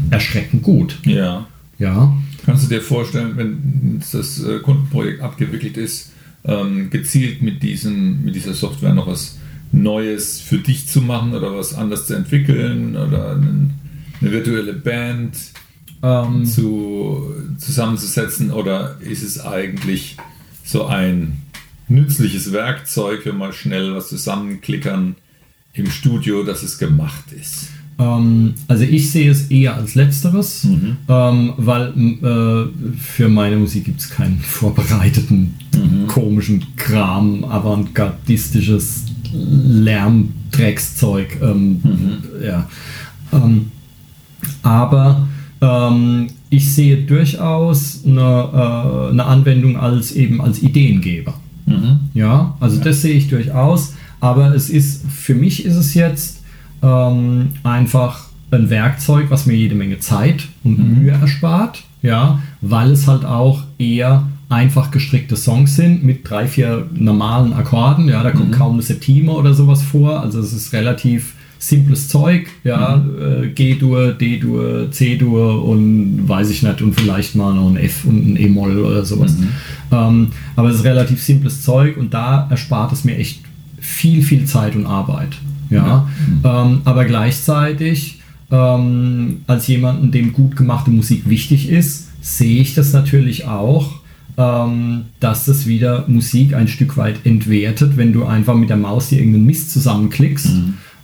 erschreckend gut. Ja. Ja. Kannst du dir vorstellen, wenn das äh, Kundenprojekt abgewickelt ist, ähm, gezielt mit, diesen, mit dieser Software noch was Neues für dich zu machen oder was anders zu entwickeln oder eine virtuelle Band Ähm, zu, zusammenzusetzen oder ist es eigentlich so ein nützliches Werkzeug, wenn mal schnell was zusammenklickern im Studio, dass es gemacht ist? Ähm, also ich sehe es eher als letzteres, ähm, weil äh, für meine Musik gibt es keinen [laughs] vorbereiteten komischen Kram, avantgardistisches Lärmdreckszeug. Ähm, ja. ähm, aber ähm, ich sehe durchaus eine, äh, eine Anwendung als eben als Ideengeber. Ja, also das sehe ich durchaus. Aber es ist, für mich ist es jetzt ähm, einfach ein Werkzeug, was mir jede Menge Zeit und Mühe erspart. Ja, weil es halt auch eher einfach gestrickte Songs sind mit drei, vier normalen Akkorden. Ja, da kommt kaum eine Septime oder sowas vor. Also es ist relativ simples Zeug, ja, äh, G-Dur, D-Dur, C-Dur und weiß ich nicht, und vielleicht mal noch ein F und ein E-Moll oder sowas. Ähm, aber es ist relativ simples Zeug und da erspart es mir echt viel, viel Zeit und Arbeit. Ja, Ähm, aber gleichzeitig ähm, als jemanden, dem gut gemachte Musik wichtig ist, sehe ich das natürlich auch, ähm, dass es wieder Musik ein Stück weit entwertet, wenn du einfach mit der Maus dir irgendeinen Mist zusammenklickst,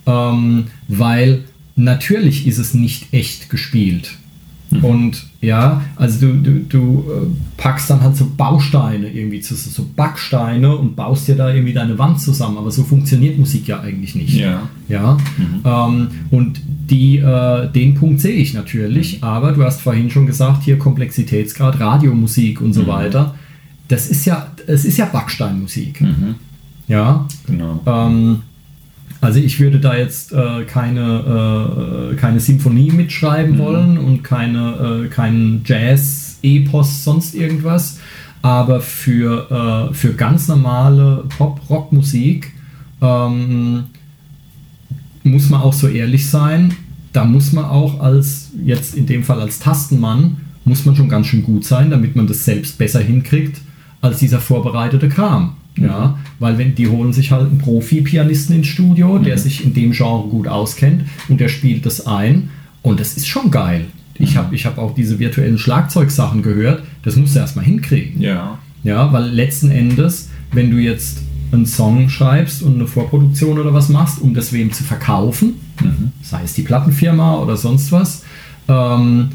ähm, weil natürlich ist es nicht echt gespielt. Und ja, also du, du, du äh, packst dann halt so Bausteine irgendwie, zu, so Backsteine und baust dir da irgendwie deine Wand zusammen. Aber so funktioniert Musik ja eigentlich nicht. Ja. Ja. Ähm, und die, äh, den Punkt sehe ich natürlich, aber du hast vorhin schon gesagt, hier Komplexitätsgrad, Radiomusik und so weiter. Das ist ja, es ist ja Backsteinmusik. Ja. Genau. Ähm, also ich würde da jetzt äh, keine, äh, keine Symphonie mitschreiben wollen und keine, äh, keinen Jazz, Epos, sonst irgendwas. Aber für, äh, für ganz normale Pop-Rock-Musik ähm, muss man auch so ehrlich sein, da muss man auch als, jetzt in dem Fall als Tastenmann, muss man schon ganz schön gut sein, damit man das selbst besser hinkriegt als dieser vorbereitete Kram. Ja, weil wenn die holen sich halt einen Profi-Pianisten ins Studio, der sich in dem Genre gut auskennt und der spielt das ein und das ist schon geil. Ich habe ich hab auch diese virtuellen Schlagzeugsachen gehört, das musst du erstmal hinkriegen. Ja. Ja, weil letzten Endes, wenn du jetzt einen Song schreibst und eine Vorproduktion oder was machst, um das wem zu verkaufen, sei es die Plattenfirma oder sonst was, ähm,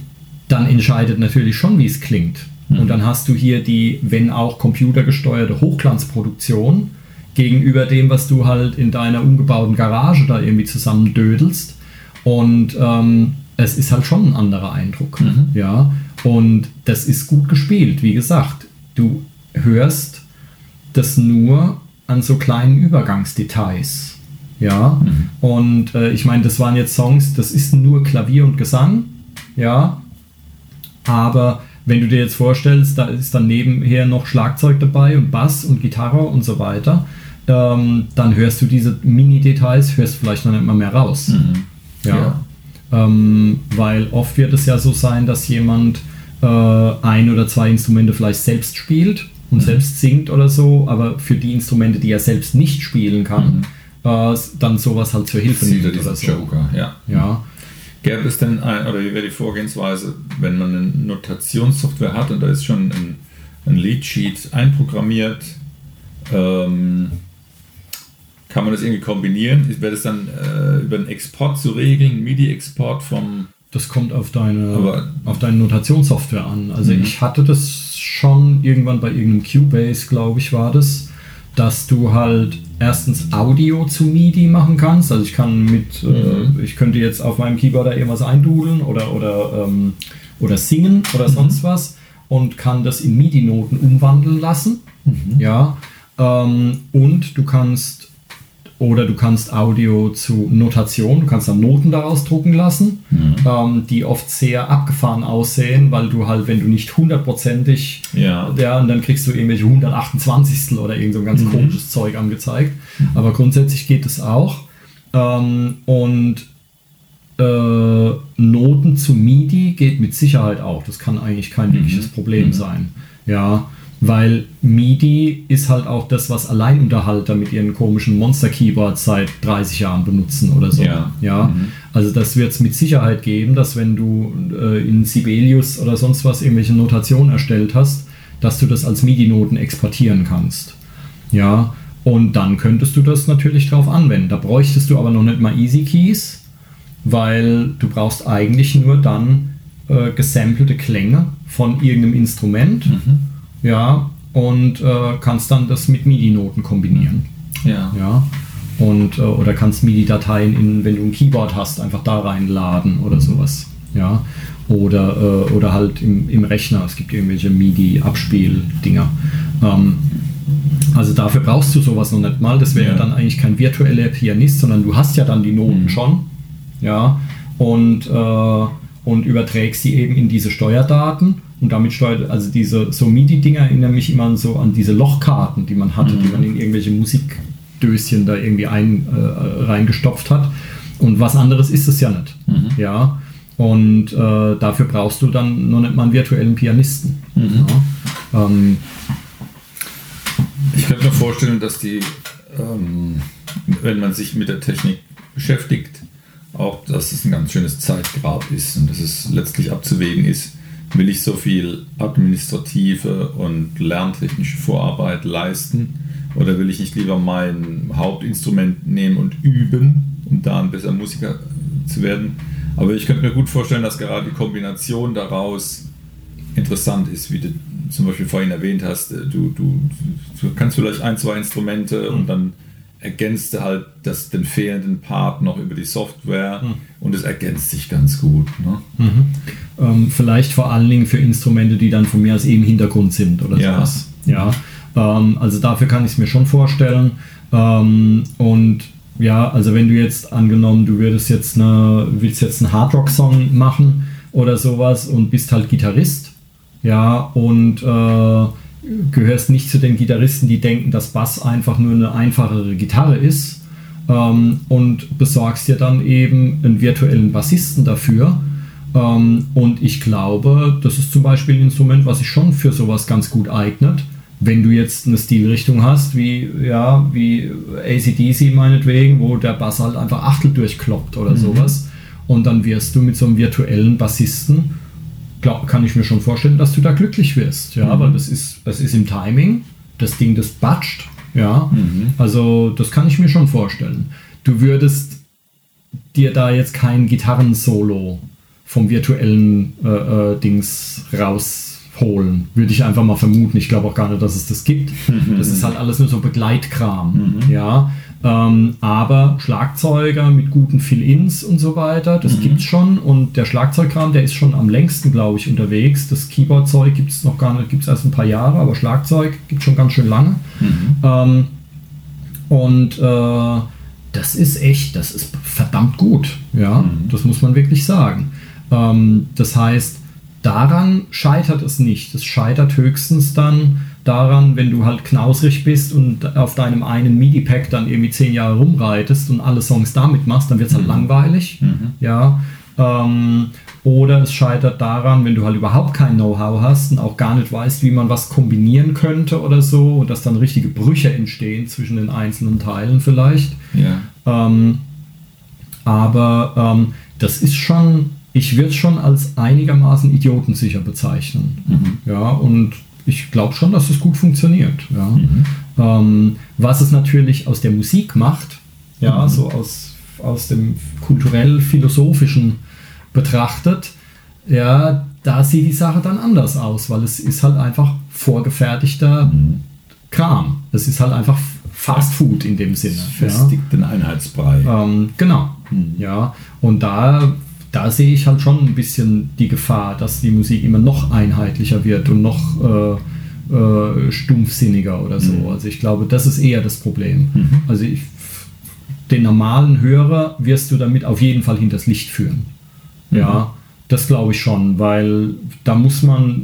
dann entscheidet natürlich schon, wie es klingt. Und dann hast du hier die, wenn auch computergesteuerte Hochglanzproduktion gegenüber dem, was du halt in deiner umgebauten Garage da irgendwie zusammendödelst. Und ähm, es ist halt schon ein anderer Eindruck. Ja, und das ist gut gespielt. Wie gesagt, du hörst das nur an so kleinen Übergangsdetails. Ja, und äh, ich meine, das waren jetzt Songs, das ist nur Klavier und Gesang. Ja, aber wenn du dir jetzt vorstellst, da ist dann nebenher noch Schlagzeug dabei und Bass und Gitarre und so weiter, ähm, dann hörst du diese Mini-Details, hörst vielleicht noch nicht mal mehr raus. Ja. Ähm, weil oft wird es ja so sein, dass jemand äh, ein oder zwei Instrumente vielleicht selbst spielt und selbst singt oder so, aber für die Instrumente, die er selbst nicht spielen kann, äh, dann sowas halt zur Hilfe nimmt oder so. Joker, ja. Ja. Gäbe es denn, ein, oder wie wäre die Vorgehensweise, wenn man eine Notationssoftware hat und da ist schon ein, ein Leadsheet einprogrammiert, ähm, kann man das irgendwie kombinieren? Wäre das dann äh, über einen Export zu regeln, MIDI-Export vom... Das kommt auf deine, Aber- auf deine Notationssoftware an. Also Mhm. ich hatte das schon irgendwann bei irgendeinem Cubase, glaube ich, war das, dass du halt erstens Audio zu MIDI machen kannst. Also ich kann mit, Mhm. äh, ich könnte jetzt auf meinem Keyboard da irgendwas eindudeln oder, oder, ähm, oder singen oder Mhm. sonst was und kann das in MIDI-Noten umwandeln lassen. Mhm. Ja. Ähm, und du kannst oder du kannst Audio zu Notation, du kannst dann Noten daraus drucken lassen, ähm, die oft sehr abgefahren aussehen, weil du halt, wenn du nicht hundertprozentig, Ja. ja, und dann kriegst du irgendwelche 128. oder irgend so ein ganz komisches Zeug angezeigt. Aber grundsätzlich geht es auch. Ähm, und äh, Noten zu MIDI geht mit Sicherheit auch. Das kann eigentlich kein wirkliches Problem sein. Ja, weil MIDI ist halt auch das, was Alleinunterhalter mit ihren komischen Monster-Keyboards seit 30 Jahren benutzen oder so. Ja. ja? Also das wird es mit Sicherheit geben, dass wenn du äh, in Sibelius oder sonst was irgendwelche Notationen erstellt hast, dass du das als MIDI-Noten exportieren kannst. Ja, und dann könntest du das natürlich drauf anwenden. Da bräuchtest du aber noch nicht mal Easy Keys, weil du brauchst eigentlich nur dann äh, gesampelte Klänge von irgendeinem Instrument. Ja, und äh, kannst dann das mit MIDI-Noten kombinieren. Ja. Ja. Und, äh, oder kannst MIDI-Dateien, in, wenn du ein Keyboard hast, einfach da reinladen oder sowas. Ja. Oder, äh, oder halt im, im Rechner. Es gibt irgendwelche MIDI-Abspiel-Dinger. Ähm, also dafür brauchst du sowas noch nicht mal. Das wäre Ja. dann eigentlich kein virtueller Pianist, sondern du hast ja dann die Noten schon. Ja. Und, äh, und überträgst die eben in diese Steuerdaten und damit steuert, also diese so MIDI-Dinger erinnern mich immer so an diese Lochkarten, die man hatte, die man in irgendwelche Musikdöschen da irgendwie ein, äh, reingestopft hat. Und was anderes ist es ja nicht. Ja. Und äh, dafür brauchst du dann noch nicht mal einen virtuellen Pianisten. Ja. Ähm, Ich könnte mir vorstellen, dass die, ähm, wenn man sich mit der Technik beschäftigt, auch, dass es ein ganz schönes Zeitgrab ist und dass es letztlich abzuwägen ist, will ich so viel administrative und lerntechnische Vorarbeit leisten oder will ich nicht lieber mein Hauptinstrument nehmen und üben, um da ein besser Musiker zu werden. Aber ich könnte mir gut vorstellen, dass gerade die Kombination daraus interessant ist, wie du zum Beispiel vorhin erwähnt hast, du, du, du kannst vielleicht ein, zwei Instrumente und dann ergänzt du halt das, den fehlenden Part noch über die Software und es ergänzt sich ganz gut. Ne? ähm, vielleicht vor allen Dingen für Instrumente, die dann von mir aus eben Hintergrund sind oder Ja. sowas. Ja, ähm, also dafür kann ich es mir schon vorstellen. Ähm, und ja, also wenn du jetzt angenommen, du würdest jetzt eine, willst jetzt einen Hardrock-Song machen oder sowas und bist halt Gitarrist, ja, und äh, gehörst nicht zu den Gitarristen, die denken, dass Bass einfach nur eine einfachere Gitarre ist ähm, und besorgst dir dann eben einen virtuellen Bassisten dafür. Ähm, und ich glaube, das ist zum Beispiel ein Instrument, was sich schon für sowas ganz gut eignet. Wenn du jetzt eine Stilrichtung hast, wie, ja, wie ACDC meinetwegen, wo der Bass halt einfach Achtel durchkloppt oder sowas. Und dann wirst du mit so einem virtuellen Bassisten, glaub, kann ich mir schon vorstellen, dass du da glücklich wirst. Ja, weil das ist, das ist im Timing, das Ding, das batscht. Ja, also das kann ich mir schon vorstellen. Du würdest dir da jetzt kein Gitarrensolo vom virtuellen äh, äh, Dings rausholen. Würde ich einfach mal vermuten. Ich glaube auch gar nicht, dass es das gibt. Das ist halt alles nur so Begleitkram. Ja. Ähm, aber Schlagzeuger mit guten Fill-Ins und so weiter, das gibt's schon. Und der Schlagzeugkram, der ist schon am längsten, glaube ich, unterwegs. Das Keyboard-Zeug gibt es noch gar nicht, gibt es erst ein paar Jahre, aber Schlagzeug gibt schon ganz schön lange. Ähm, und äh, das ist echt, das ist verdammt gut. Ja, das muss man wirklich sagen. Ähm, das heißt, daran scheitert es nicht. Es scheitert höchstens dann daran, wenn du halt knausrig bist und auf deinem einen MIDI-Pack dann irgendwie zehn Jahre rumreitest und alle Songs damit machst, dann wird es halt langweilig. Ja. Ähm, oder es scheitert daran, wenn du halt überhaupt kein Know-how hast und auch gar nicht weißt, wie man was kombinieren könnte oder so und dass dann richtige Brüche entstehen zwischen den einzelnen Teilen vielleicht. Ja. Ähm, aber ähm, das ist schon, ich würde es schon als einigermaßen idiotensicher bezeichnen. Ja, und ich glaube schon, dass es gut funktioniert. Ja. Ähm, was es natürlich aus der Musik macht, ja, so aus, aus dem kulturell-philosophischen betrachtet, ja, da sieht die Sache dann anders aus, weil es ist halt einfach vorgefertigter Kram. Es ist halt einfach Fast Food in dem Sinne. Ja. Festigt den Einheitsbrei. Ähm, genau. Ja, und da, da sehe ich halt schon ein bisschen die Gefahr, dass die Musik immer noch einheitlicher wird und noch äh, äh, stumpfsinniger oder so. Also ich glaube, das ist eher das Problem. Also ich, den normalen Hörer wirst du damit auf jeden Fall hinters Licht führen. Ja, das glaube ich schon, weil da muss man,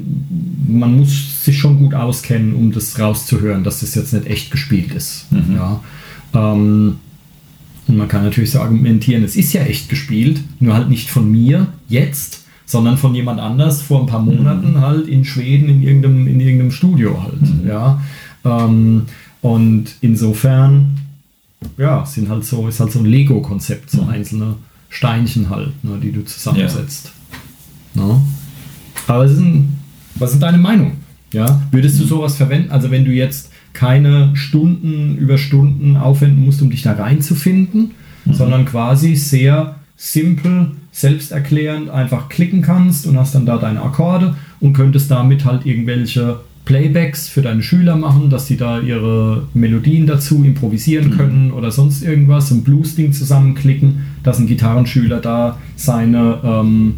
man muss sich schon gut auskennen, um das rauszuhören, dass das jetzt nicht echt gespielt ist. Ja. Ähm, und man kann natürlich so argumentieren, es ist ja echt gespielt, nur halt nicht von mir jetzt, sondern von jemand anders vor ein paar Monaten halt in Schweden in irgendeinem, in irgendeinem Studio halt. Ja. Ähm, und insofern, ja, sind halt so, ist halt so ein Lego-Konzept, so einzelne Steinchen halt, ne, die du zusammensetzt. Ne? Aber ist ein, was ist deine Meinung? Ja, würdest du sowas verwenden? Also wenn du jetzt keine Stunden über Stunden aufwenden musst, um dich da reinzufinden, sondern quasi sehr simpel, selbsterklärend einfach klicken kannst und hast dann da deine Akkorde und könntest damit halt irgendwelche Playbacks für deine Schüler machen, dass sie da ihre Melodien dazu improvisieren können oder sonst irgendwas, ein Blues-Ding zusammenklicken, dass ein Gitarrenschüler da seine ähm,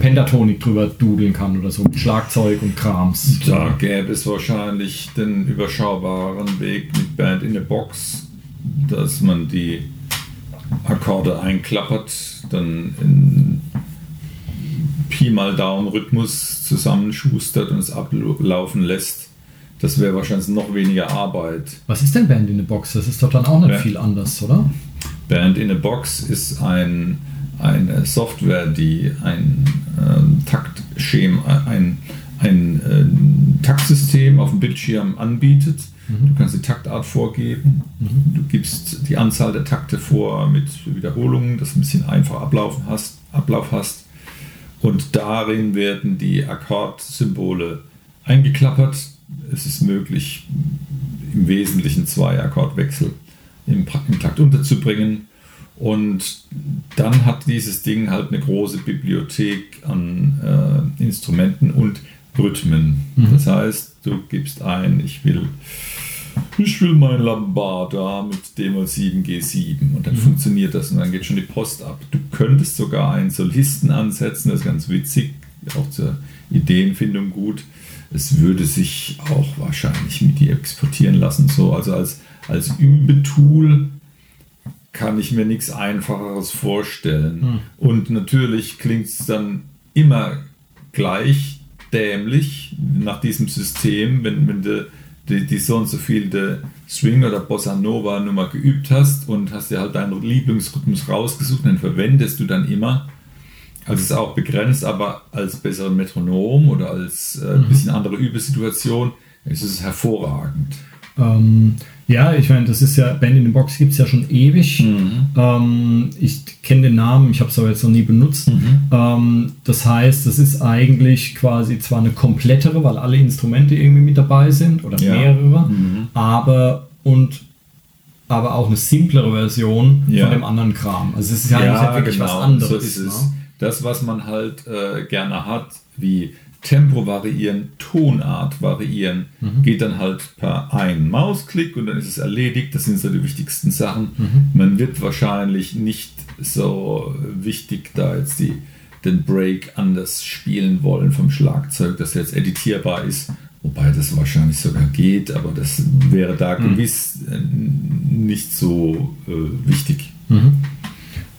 Pentatonik drüber dudeln kann oder so, mit Schlagzeug und Krams. Da gäbe es wahrscheinlich den überschaubaren Weg mit Band in a Box, dass man die Akkorde einklappert, dann in Pi mal Daumen Rhythmus zusammenschustert und es ablaufen lässt, das wäre wahrscheinlich noch weniger Arbeit. Was ist denn Band in the Box? Das ist doch dann auch nicht Ja. viel anders, oder? Band in a Box ist ein, eine Software, die ein ähm, Taktschema, ein, ein äh, Taktsystem auf dem Bildschirm anbietet. Du kannst die Taktart vorgeben. Du gibst die Anzahl der Takte vor mit Wiederholungen, dass du ein bisschen einfach ablaufen hast, Ablauf hast. Und darin werden die Akkordsymbole eingeklappert. Es ist möglich, im Wesentlichen zwei Akkordwechsel im, im Takt unterzubringen. Und dann hat dieses Ding halt eine große Bibliothek an äh, Instrumenten und Rhythmen. Das heißt, du gibst ein, ich will, ich will mein Lambada mit D-Moll 7 G7 und dann funktioniert das und dann geht schon die Post ab. Du könntest sogar einen Solisten ansetzen, das ist ganz witzig, auch zur Ideenfindung gut. Es würde sich auch wahrscheinlich mit dir exportieren lassen, so also als, als Übetool kann ich mir nichts Einfacheres vorstellen. Und natürlich klingt es dann immer gleich dämlich nach diesem System, wenn, wenn du die, die so und so viel de Swing oder Bossa Nova Nummer geübt hast und hast dir halt deinen Lieblingsrhythmus rausgesucht, den verwendest du dann immer. Also es ist auch begrenzt, aber als besseren Metronom oder als äh, ein bisschen andere Übesituation ist es hervorragend. Ähm, ja, ich meine, das ist ja, Band in the Box gibt es ja schon ewig. Mhm. Ähm, ich kenne den Namen, ich habe es aber jetzt noch nie benutzt. Mhm. Ähm, das heißt, das ist eigentlich quasi zwar eine komplettere, weil alle Instrumente irgendwie mit dabei sind oder Ja. mehrere, Mhm. aber und aber auch eine simplere Version Ja. von dem anderen Kram. Also es ist ja, halt wirklich was anderes. genau, So ne? Das, was man halt äh, gerne hat, wie Tempo variieren, Tonart variieren, Mhm. geht dann halt per einen Mausklick und dann ist es erledigt. Das sind so die wichtigsten Sachen. Mhm. Man wird wahrscheinlich nicht so wichtig da jetzt die, den Break anders spielen wollen vom Schlagzeug, das jetzt editierbar ist. Wobei das wahrscheinlich sogar geht, aber das wäre da Mhm. gewiss äh, nicht so äh, wichtig.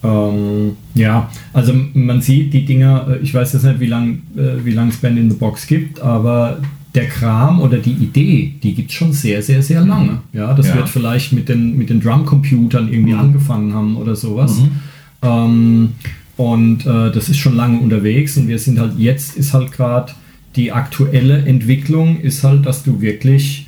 Ähm, ja, also man sieht die Dinger, äh, ich weiß jetzt nicht, wie lange äh, wie lang es Band in the Box gibt, aber der Kram oder die Idee, die gibt es schon sehr, sehr, sehr lange. Ja, das Ja. wird vielleicht mit den, mit den Drumcomputern irgendwie Mhm. angefangen haben oder sowas. Ähm, und äh, das ist schon lange unterwegs und wir sind halt jetzt ist halt gerade die aktuelle Entwicklung ist halt, dass du wirklich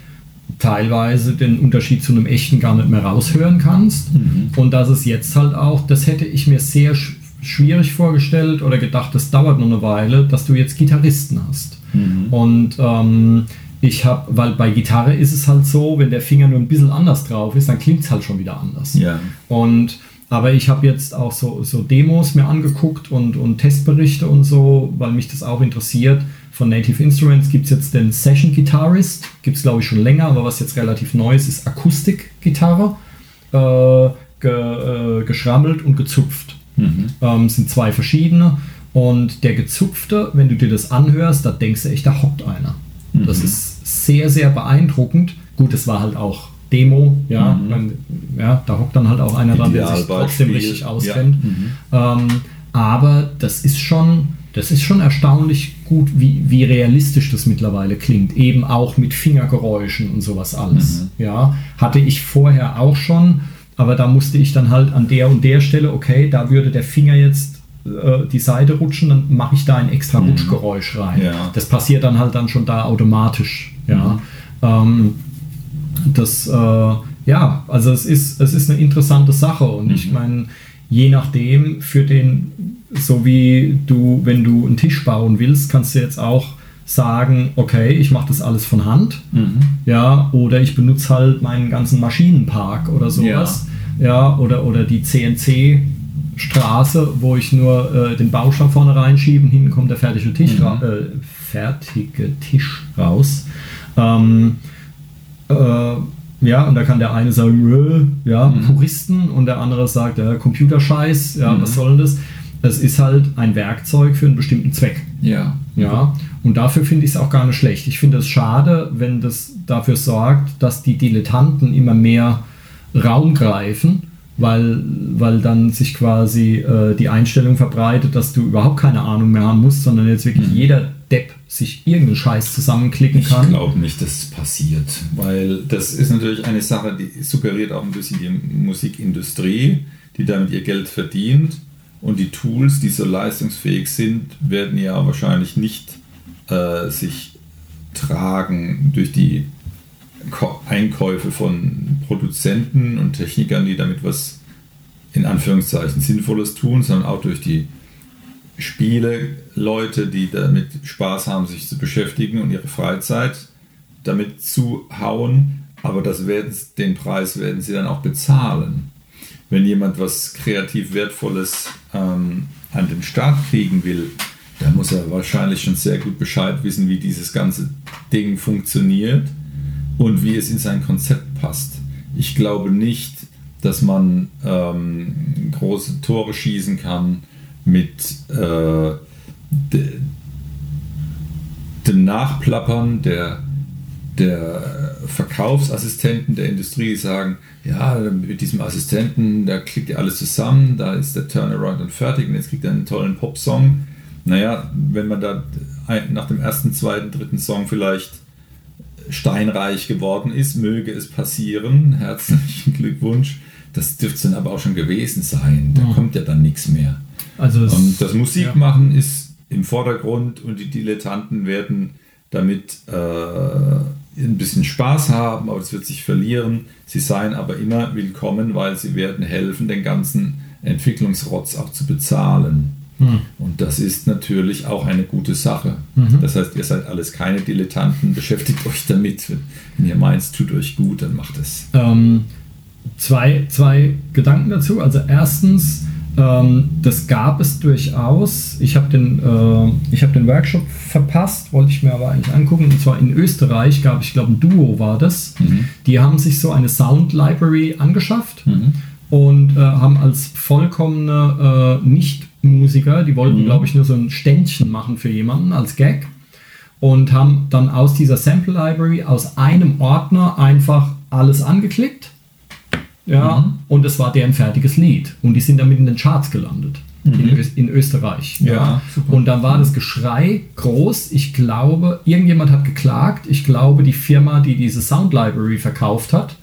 teilweise den Unterschied zu einem echten gar nicht mehr raushören kannst. Und dass es jetzt halt auch, das hätte ich mir sehr sch schwierig vorgestellt oder gedacht, das dauert noch eine Weile, dass du jetzt Gitarristen hast. Und ähm, ich habe, weil bei Gitarre ist es halt so, wenn der Finger nur ein bisschen anders drauf ist, dann klingt es halt schon wieder anders. Ja. Und aber ich habe jetzt auch so, so Demos mir angeguckt und, und Testberichte und so, weil mich das auch interessiert. Von Native Instruments gibt es jetzt den Session Guitarist, gibt es glaube ich schon länger, aber was jetzt relativ neu ist, ist Akustikgitarre, äh, ge, äh, geschrammelt und gezupft. Ähm, sind zwei verschiedene. Und der gezupfte, wenn du dir das anhörst, da denkst du echt, da hockt einer. Das ist sehr, sehr beeindruckend. Gut, es war halt auch Demo, ja, man, ja, da hockt dann halt auch einer dran, der sich trotzdem richtig ja. auskennt. Ähm, aber das ist schon, das ist schon erstaunlich gut, wie, wie realistisch das mittlerweile klingt. Eben auch mit Fingergeräuschen und sowas alles. Ja, hatte ich vorher auch schon, aber da musste ich dann halt an der und der Stelle, okay, da würde der Finger jetzt äh, die Seite rutschen, dann mache ich da ein extra Rutschgeräusch rein. Ja. Das passiert dann halt dann schon da automatisch. Ja. Ähm, das, äh, ja, also es ist, es ist eine interessante Sache und ich meine, je nachdem, für den, so wie du, wenn du einen Tisch bauen willst, kannst du jetzt auch sagen, okay, ich mache das alles von Hand, ja, oder ich benutze halt meinen ganzen Maschinenpark oder sowas, ja, oder, oder die CNC Straße, wo ich nur äh, den Baustein vorne reinschiebe und hinten kommt der fertige Tisch, ra äh, fertige Tisch raus. Ähm, äh, ja, und da kann der eine sagen, äh, ja, Puristen und der andere sagt, ja, Computerscheiß, ja, was soll denn das? Es ist halt ein Werkzeug für einen bestimmten Zweck. Ja. Ja, und dafür finde ich es auch gar nicht schlecht. Ich finde es schade, wenn das dafür sorgt, dass die Dilettanten immer mehr Raum greifen weil, weil dann sich quasi äh, die Einstellung verbreitet, dass du überhaupt keine Ahnung mehr haben musst, sondern jetzt wirklich jeder Depp sich irgendeinen Scheiß zusammenklicken Ich kann. glaube nicht, dass es passiert, weil das ist natürlich eine Sache, die suggeriert auch ein bisschen die Musikindustrie, die damit ihr Geld verdient. Und die Tools, die so leistungsfähig sind, werden ja wahrscheinlich nicht äh, sich tragen durch die Ko Einkäufe von Produzenten und Technikern, die damit was in Anführungszeichen Sinnvolles tun, sondern auch durch die Spiele, Leute, die damit Spaß haben, sich zu beschäftigen und ihre Freizeit damit zu hauen. Aber das werden, den Preis werden sie dann auch bezahlen. Wenn jemand was kreativ Wertvolles ähm, an den Start kriegen will, dann muss er wahrscheinlich schon sehr gut Bescheid wissen, wie dieses ganze Ding funktioniert und wie es in sein Konzept passt. Ich glaube nicht, dass man ähm, große Tore schießen kann mit äh, de, dem Nachplappern der, der Verkaufsassistenten der Industrie, sagen, ja, mit diesem Assistenten, da klickt ihr alles zusammen, da ist der Turnaround und fertig und jetzt kriegt er einen tollen Popsong. Naja, wenn man da nach dem ersten, zweiten, dritten Song vielleicht steinreich geworden ist, möge es passieren. [laughs] Herzlichen Glückwunsch. Das dürfte es dann aber auch schon gewesen sein. Da Ja. kommt ja dann nichts mehr. Also Und das Musikmachen ist im Vordergrund und die Dilettanten werden damit äh, ein bisschen Spaß haben, aber es wird sich verlieren. Sie seien aber immer willkommen, weil sie werden helfen, den ganzen Entwicklungsrotz auch zu bezahlen. Hm. Und das ist natürlich auch eine gute Sache. Mhm. Das heißt, ihr seid alles keine Dilettanten, beschäftigt euch damit. Wenn ihr meint, es tut euch gut, dann macht es. Ähm, zwei, zwei Gedanken dazu. Also erstens, ähm, das gab es durchaus. Ich habe den, äh, ich hab den Workshop verpasst, wollte ich mir aber eigentlich angucken. Und zwar in Österreich gab es, ich glaube, ein Duo war das. Die haben sich so eine Sound Library angeschafft und äh, haben als vollkommene äh, Nicht-Musiker, die wollten, glaube ich, nur so ein Ständchen machen für jemanden als Gag und haben dann aus dieser Sample Library, aus einem Ordner einfach alles angeklickt. Ja, und es war deren fertiges Lied. Und die sind damit in den Charts gelandet. In, Ös in Österreich. Ja, super. Und dann war das Geschrei groß. Ich glaube, irgendjemand hat geklagt. Ich glaube, die Firma, die diese Sound Library verkauft hat,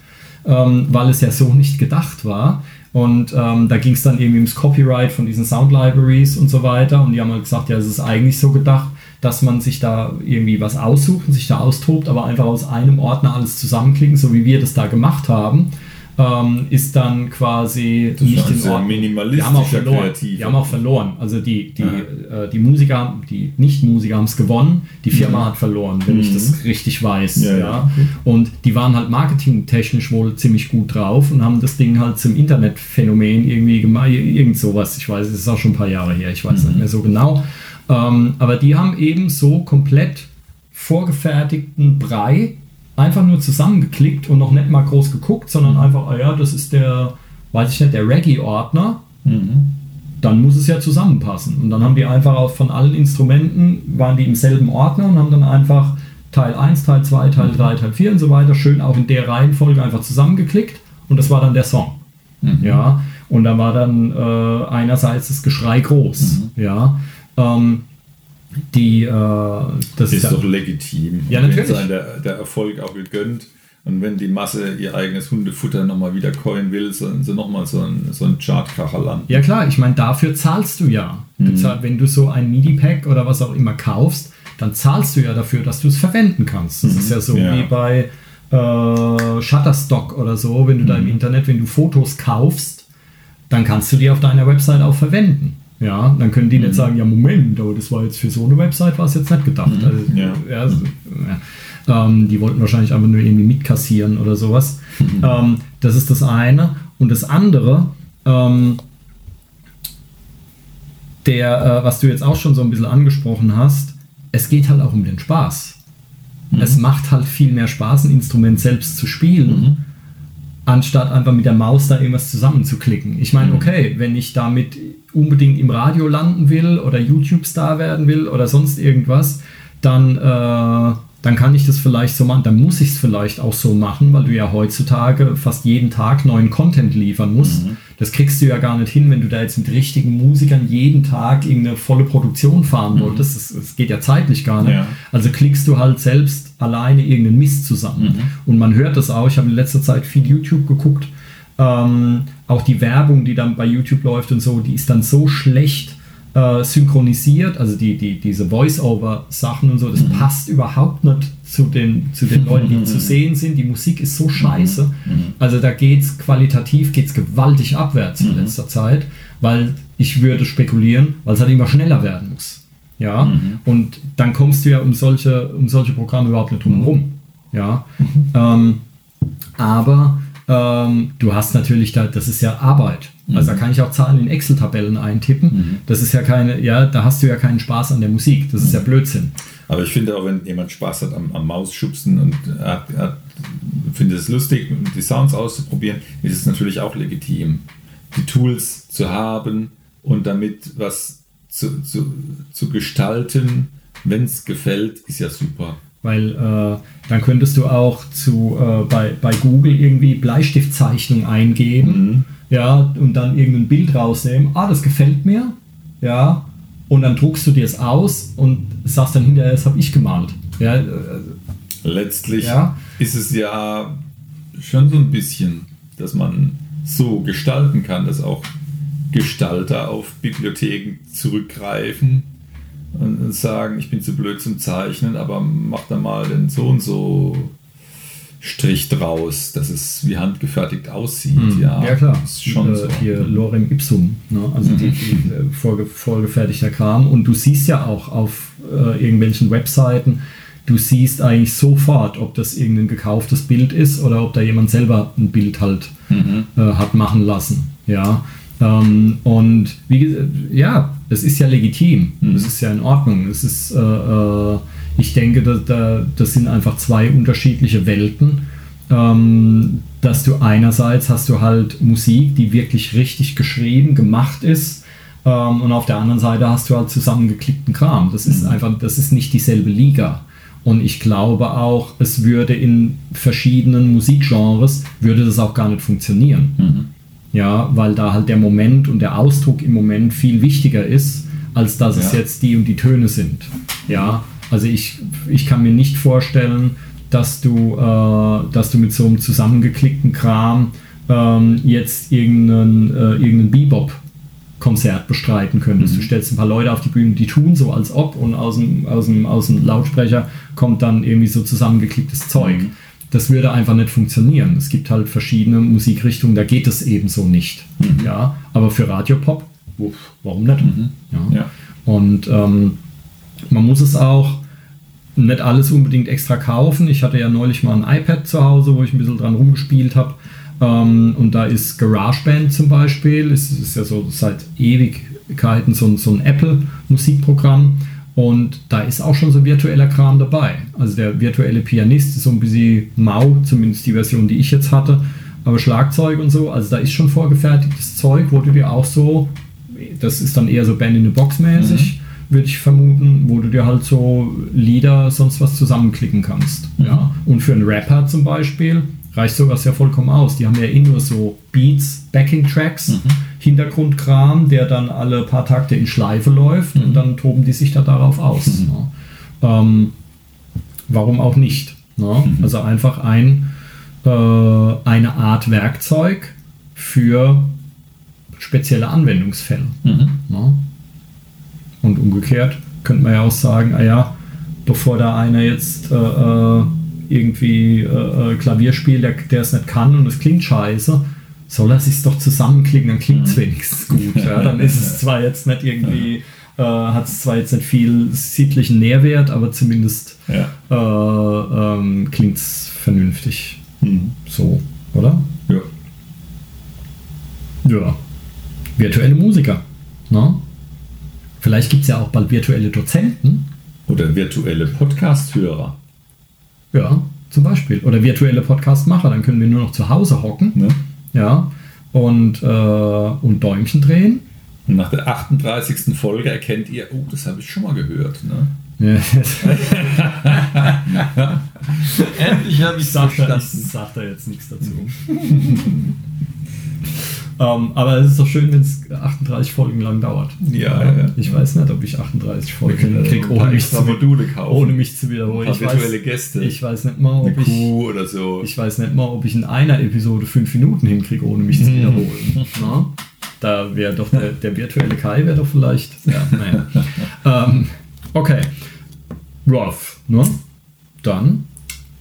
ähm, weil es ja so nicht gedacht war. Und ähm, da ging es dann irgendwie ums Copyright von diesen Sound Libraries und so weiter. Und die haben halt gesagt, ja, es ist eigentlich so gedacht, dass man sich da irgendwie was aussucht und sich da austobt, aber einfach aus einem Ordner alles zusammenklicken, so wie wir das da gemacht haben, ähm, ist dann quasi Das nicht in Ordnung. Die haben auch verloren. kreativer. Die haben auch verloren. Also die, die, Ja. äh, die Musiker, haben- die Nicht-Musiker haben es gewonnen, die Firma hat verloren, wenn ich das richtig weiß. Ja, Ja. Und die waren halt marketingtechnisch wohl ziemlich gut drauf und haben das Ding halt zum Internetphänomen irgendwie gemacht, irgend sowas. Ich weiß, es ist auch schon ein paar Jahre her, ich weiß nicht mehr so genau. Ähm, aber die haben eben so komplett vorgefertigten Brei einfach nur zusammengeklickt und noch nicht mal groß geguckt, sondern einfach, ah ja, das ist der, weiß ich nicht, der Reggae-Ordner. Dann muss es ja zusammenpassen. Und dann haben die einfach auch von allen Instrumenten, waren die im selben Ordner und haben dann einfach Teil 1, Teil 2, Teil 3, Teil 4 und so weiter schön auch in der Reihenfolge einfach zusammengeklickt. Und das war dann der Song. Ja, und da war dann äh, einerseits das Geschrei groß. Ja, ähm, die, äh, das Ist ja- doch legitim. Ja, natürlich. sein der, der Erfolg auch gegönnt. Und wenn die Masse ihr eigenes Hundefutter nochmal wieder coin will, sollen sie nochmal so ein, so ein Chartkracher landen. Ja klar, ich meine, dafür zahlst du ja. Du zahl, wenn du so ein MIDI-Pack oder was auch immer kaufst, dann zahlst du ja dafür, dass du es verwenden kannst. Das ist ja so Ja. wie bei äh, Shutterstock oder so, wenn du da im Internet, wenn du Fotos kaufst, dann kannst du die auf deiner Website auch verwenden. Ja, dann können die nicht sagen, ja Moment, aber das war jetzt für so eine Website, war es jetzt nicht gedacht. Also, Ja. ja, also, ja. Ähm, die wollten wahrscheinlich einfach nur irgendwie mitkassieren oder sowas. Ähm, das ist das eine. Und das andere, ähm, der, äh, was du jetzt auch schon so ein bisschen angesprochen hast, es geht halt auch um den Spaß. Es macht halt viel mehr Spaß, ein Instrument selbst zu spielen, anstatt einfach mit der Maus da irgendwas zusammenzuklicken. Ich meine, okay, wenn ich damit unbedingt im Radio landen will oder YouTube-Star werden will oder sonst irgendwas, dann, äh, dann kann ich das vielleicht so machen, dann muss ich es vielleicht auch so machen, weil du ja heutzutage fast jeden Tag neuen Content liefern musst. Das kriegst du ja gar nicht hin, wenn du da jetzt mit richtigen Musikern jeden Tag irgendeine volle Produktion fahren wolltest. Das, das geht ja zeitlich gar nicht. Ja. Also klickst du halt selbst alleine irgendeinen Mist zusammen. Und man hört das auch. Ich habe in letzter Zeit viel YouTube geguckt. Ähm, auch die Werbung, die dann bei YouTube läuft und so, die ist dann so schlecht äh, synchronisiert, also die, die, diese Voice-Over-Sachen und so, das passt überhaupt nicht zu den, zu den Leuten, die [laughs] zu sehen sind. Die Musik ist so scheiße. Also da geht es qualitativ geht's gewaltig abwärts in letzter Zeit, weil ich würde spekulieren, weil es halt immer schneller werden muss. Ja, und dann kommst du ja um solche, um solche Programme überhaupt nicht drum herum. Ja, ähm, aber ähm, du hast natürlich da, das ist ja Arbeit. Also da kann ich auch Zahlen in Excel-Tabellen eintippen. Das ist ja keine, ja, da hast du ja keinen Spaß an der Musik. Das ist ja Blödsinn. Aber ich finde auch, wenn jemand Spaß hat am, am Mausschubsen und hat, hat, findet es lustig, die Sounds auszuprobieren, ist es natürlich auch legitim, die Tools zu haben und damit was zu, zu, zu gestalten, wenn es gefällt, ist ja super. Weil äh, dann könntest du auch zu, äh, bei, bei Google irgendwie Bleistiftzeichnung eingeben, ja, und dann irgendein Bild rausnehmen. Ah, das gefällt mir, ja, und dann druckst du dir es aus und sagst dann hinterher, das habe ich gemalt. Ja, äh, Letztlich Ja. ist es ja schon so ein bisschen, dass man so gestalten kann, dass auch Gestalter auf Bibliotheken zurückgreifen und sagen, ich bin zu blöd zum Zeichnen, aber mach da mal den so und so Strich draus, dass es wie handgefertigt aussieht. Ja, ja, klar. Ist schon äh, so. Hier Lorem Ipsum, ne? also die, die äh, vorge vorgefertigter Kram. Und du siehst ja auch auf äh, irgendwelchen Webseiten, du siehst eigentlich sofort, ob das irgendein gekauftes Bild ist oder ob da jemand selber ein Bild halt äh, hat machen lassen. Ja. Ähm, und wie gesagt, ja, es ist ja legitim, es ist ja in Ordnung. Es ist, äh, äh, ich denke, da, da, das sind einfach zwei unterschiedliche Welten. Ähm, dass du einerseits hast du halt Musik, die wirklich richtig geschrieben, gemacht ist, ähm, und auf der anderen Seite hast du halt zusammengeklickten Kram. Das ist einfach, das ist nicht dieselbe Liga. Und ich glaube auch, es würde in verschiedenen Musikgenres, würde das auch gar nicht funktionieren. Ja, weil da halt der Moment und der Ausdruck im Moment viel wichtiger ist, als dass es Ja. jetzt die und die Töne sind. Ja, also ich, ich kann mir nicht vorstellen, dass du, äh, dass du mit so einem zusammengeklickten Kram ähm, jetzt irgendeinen, äh, irgendeinen Bebop-Konzert bestreiten könntest. Du stellst ein paar Leute auf die Bühne, die tun so, als ob, und aus dem, aus dem, aus dem Lautsprecher kommt dann irgendwie so zusammengeklicktes Zeug. Das würde einfach nicht funktionieren. Es gibt halt verschiedene Musikrichtungen, da geht es eben so nicht. Ja, aber für Radiopop, warum nicht? Ja. Ja. Und ähm, man muss es auch nicht alles unbedingt extra kaufen. Ich hatte ja neulich mal ein iPad zu Hause, wo ich ein bisschen dran rumgespielt habe. Ähm, und da ist GarageBand zum Beispiel, es ist ja so seit Ewigkeiten so, ein- so ein Apple-Musikprogramm. Und da ist auch schon so virtueller Kram dabei. Also der virtuelle Pianist ist so ein bisschen mau, zumindest die Version, die ich jetzt hatte. Aber Schlagzeug und so, also da ist schon vorgefertigtes Zeug, wo du dir auch so, das ist dann eher so Band in the Box mäßig, würde ich vermuten, wo du dir halt so Lieder, sonst was zusammenklicken kannst. Ja? Und für einen Rapper zum Beispiel reicht sowas ja vollkommen aus. Die haben ja eh nur so Beats, Backing-Tracks, Hintergrundkram, der dann alle paar Takte in Schleife läuft und dann toben die sich da darauf aus. Ne? Ähm, warum auch nicht? Ne? Also einfach ein, äh, eine Art Werkzeug für spezielle Anwendungsfälle. Ne? Und umgekehrt könnte man ja auch sagen, ah ja, bevor da einer jetzt äh, äh, irgendwie äh, äh, Klavier spielt, der es nicht kann und es klingt scheiße, soll er sich doch zusammenklicken, dann klingt es wenigstens gut. Ja? Dann ist es zwar jetzt nicht irgendwie, äh, hat es zwar jetzt nicht viel sittlichen Nährwert, aber zumindest Ja. äh, ähm, klingt es vernünftig. Mhm. So, oder? Ja. Ja. Virtuelle Musiker. Ne? Vielleicht gibt es ja auch bald virtuelle Dozenten. Oder virtuelle Podcast-Hörer. Ja, zum Beispiel. Oder virtuelle Podcast-Macher. Dann können wir nur noch zu Hause hocken. Ne? Ja. Und, äh, und Däumchen drehen. Und nach der 38. Folge erkennt ihr, oh, das habe ich schon mal gehört. Ne? Ja, [laughs] Endlich habe ich sag, da, ich sag da jetzt nichts dazu. [laughs] Ähm, aber es ist doch schön, wenn es 38 Folgen lang dauert. Ja, ja. Ich weiß nicht, ob ich 38 Wir Folgen kriege, ohne mich, zu, Module kaufen. ohne mich zu wiederholen. Ich virtuelle weiß, Gäste. ich weiß nicht mal, ob Eine ich, Kuh oder so. ich weiß nicht mal, ob ich in einer Episode fünf Minuten hinkriege, ohne mich zu Mhm. wiederholen. Na? Da wäre doch der, der virtuelle Kai wäre doch vielleicht. Ja, naja. [laughs] ähm, okay. Rolf, ne? Dann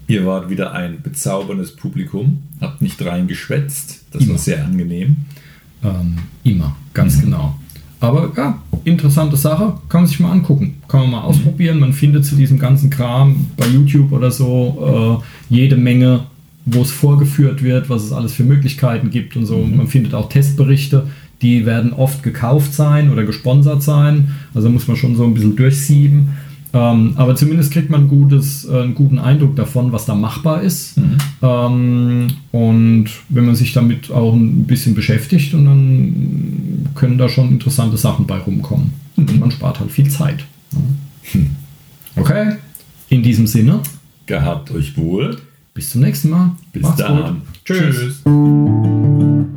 Ihr wart wieder ein bezauberndes Publikum, habt nicht reingeschwätzt. Das war Immer. sehr angenehm. Ähm, immer, ganz genau. Aber ja, interessante Sache, kann man sich mal angucken, kann man mal ausprobieren. Man findet zu diesem ganzen Kram bei YouTube oder so äh, jede Menge, wo es vorgeführt wird, was es alles für Möglichkeiten gibt und so. Man findet auch Testberichte, die werden oft gekauft sein oder gesponsert sein. Also muss man schon so ein bisschen durchsieben. Ähm, aber zumindest kriegt man gutes, äh, einen guten Eindruck davon, was da machbar ist. Ähm, und wenn man sich damit auch ein bisschen beschäftigt, und dann können da schon interessante Sachen bei rumkommen. Und man spart halt viel Zeit. Okay, in diesem Sinne, Gehabt euch wohl. bis zum nächsten Mal. Bis Macht's dann. gut. Tschüss. Tschüss.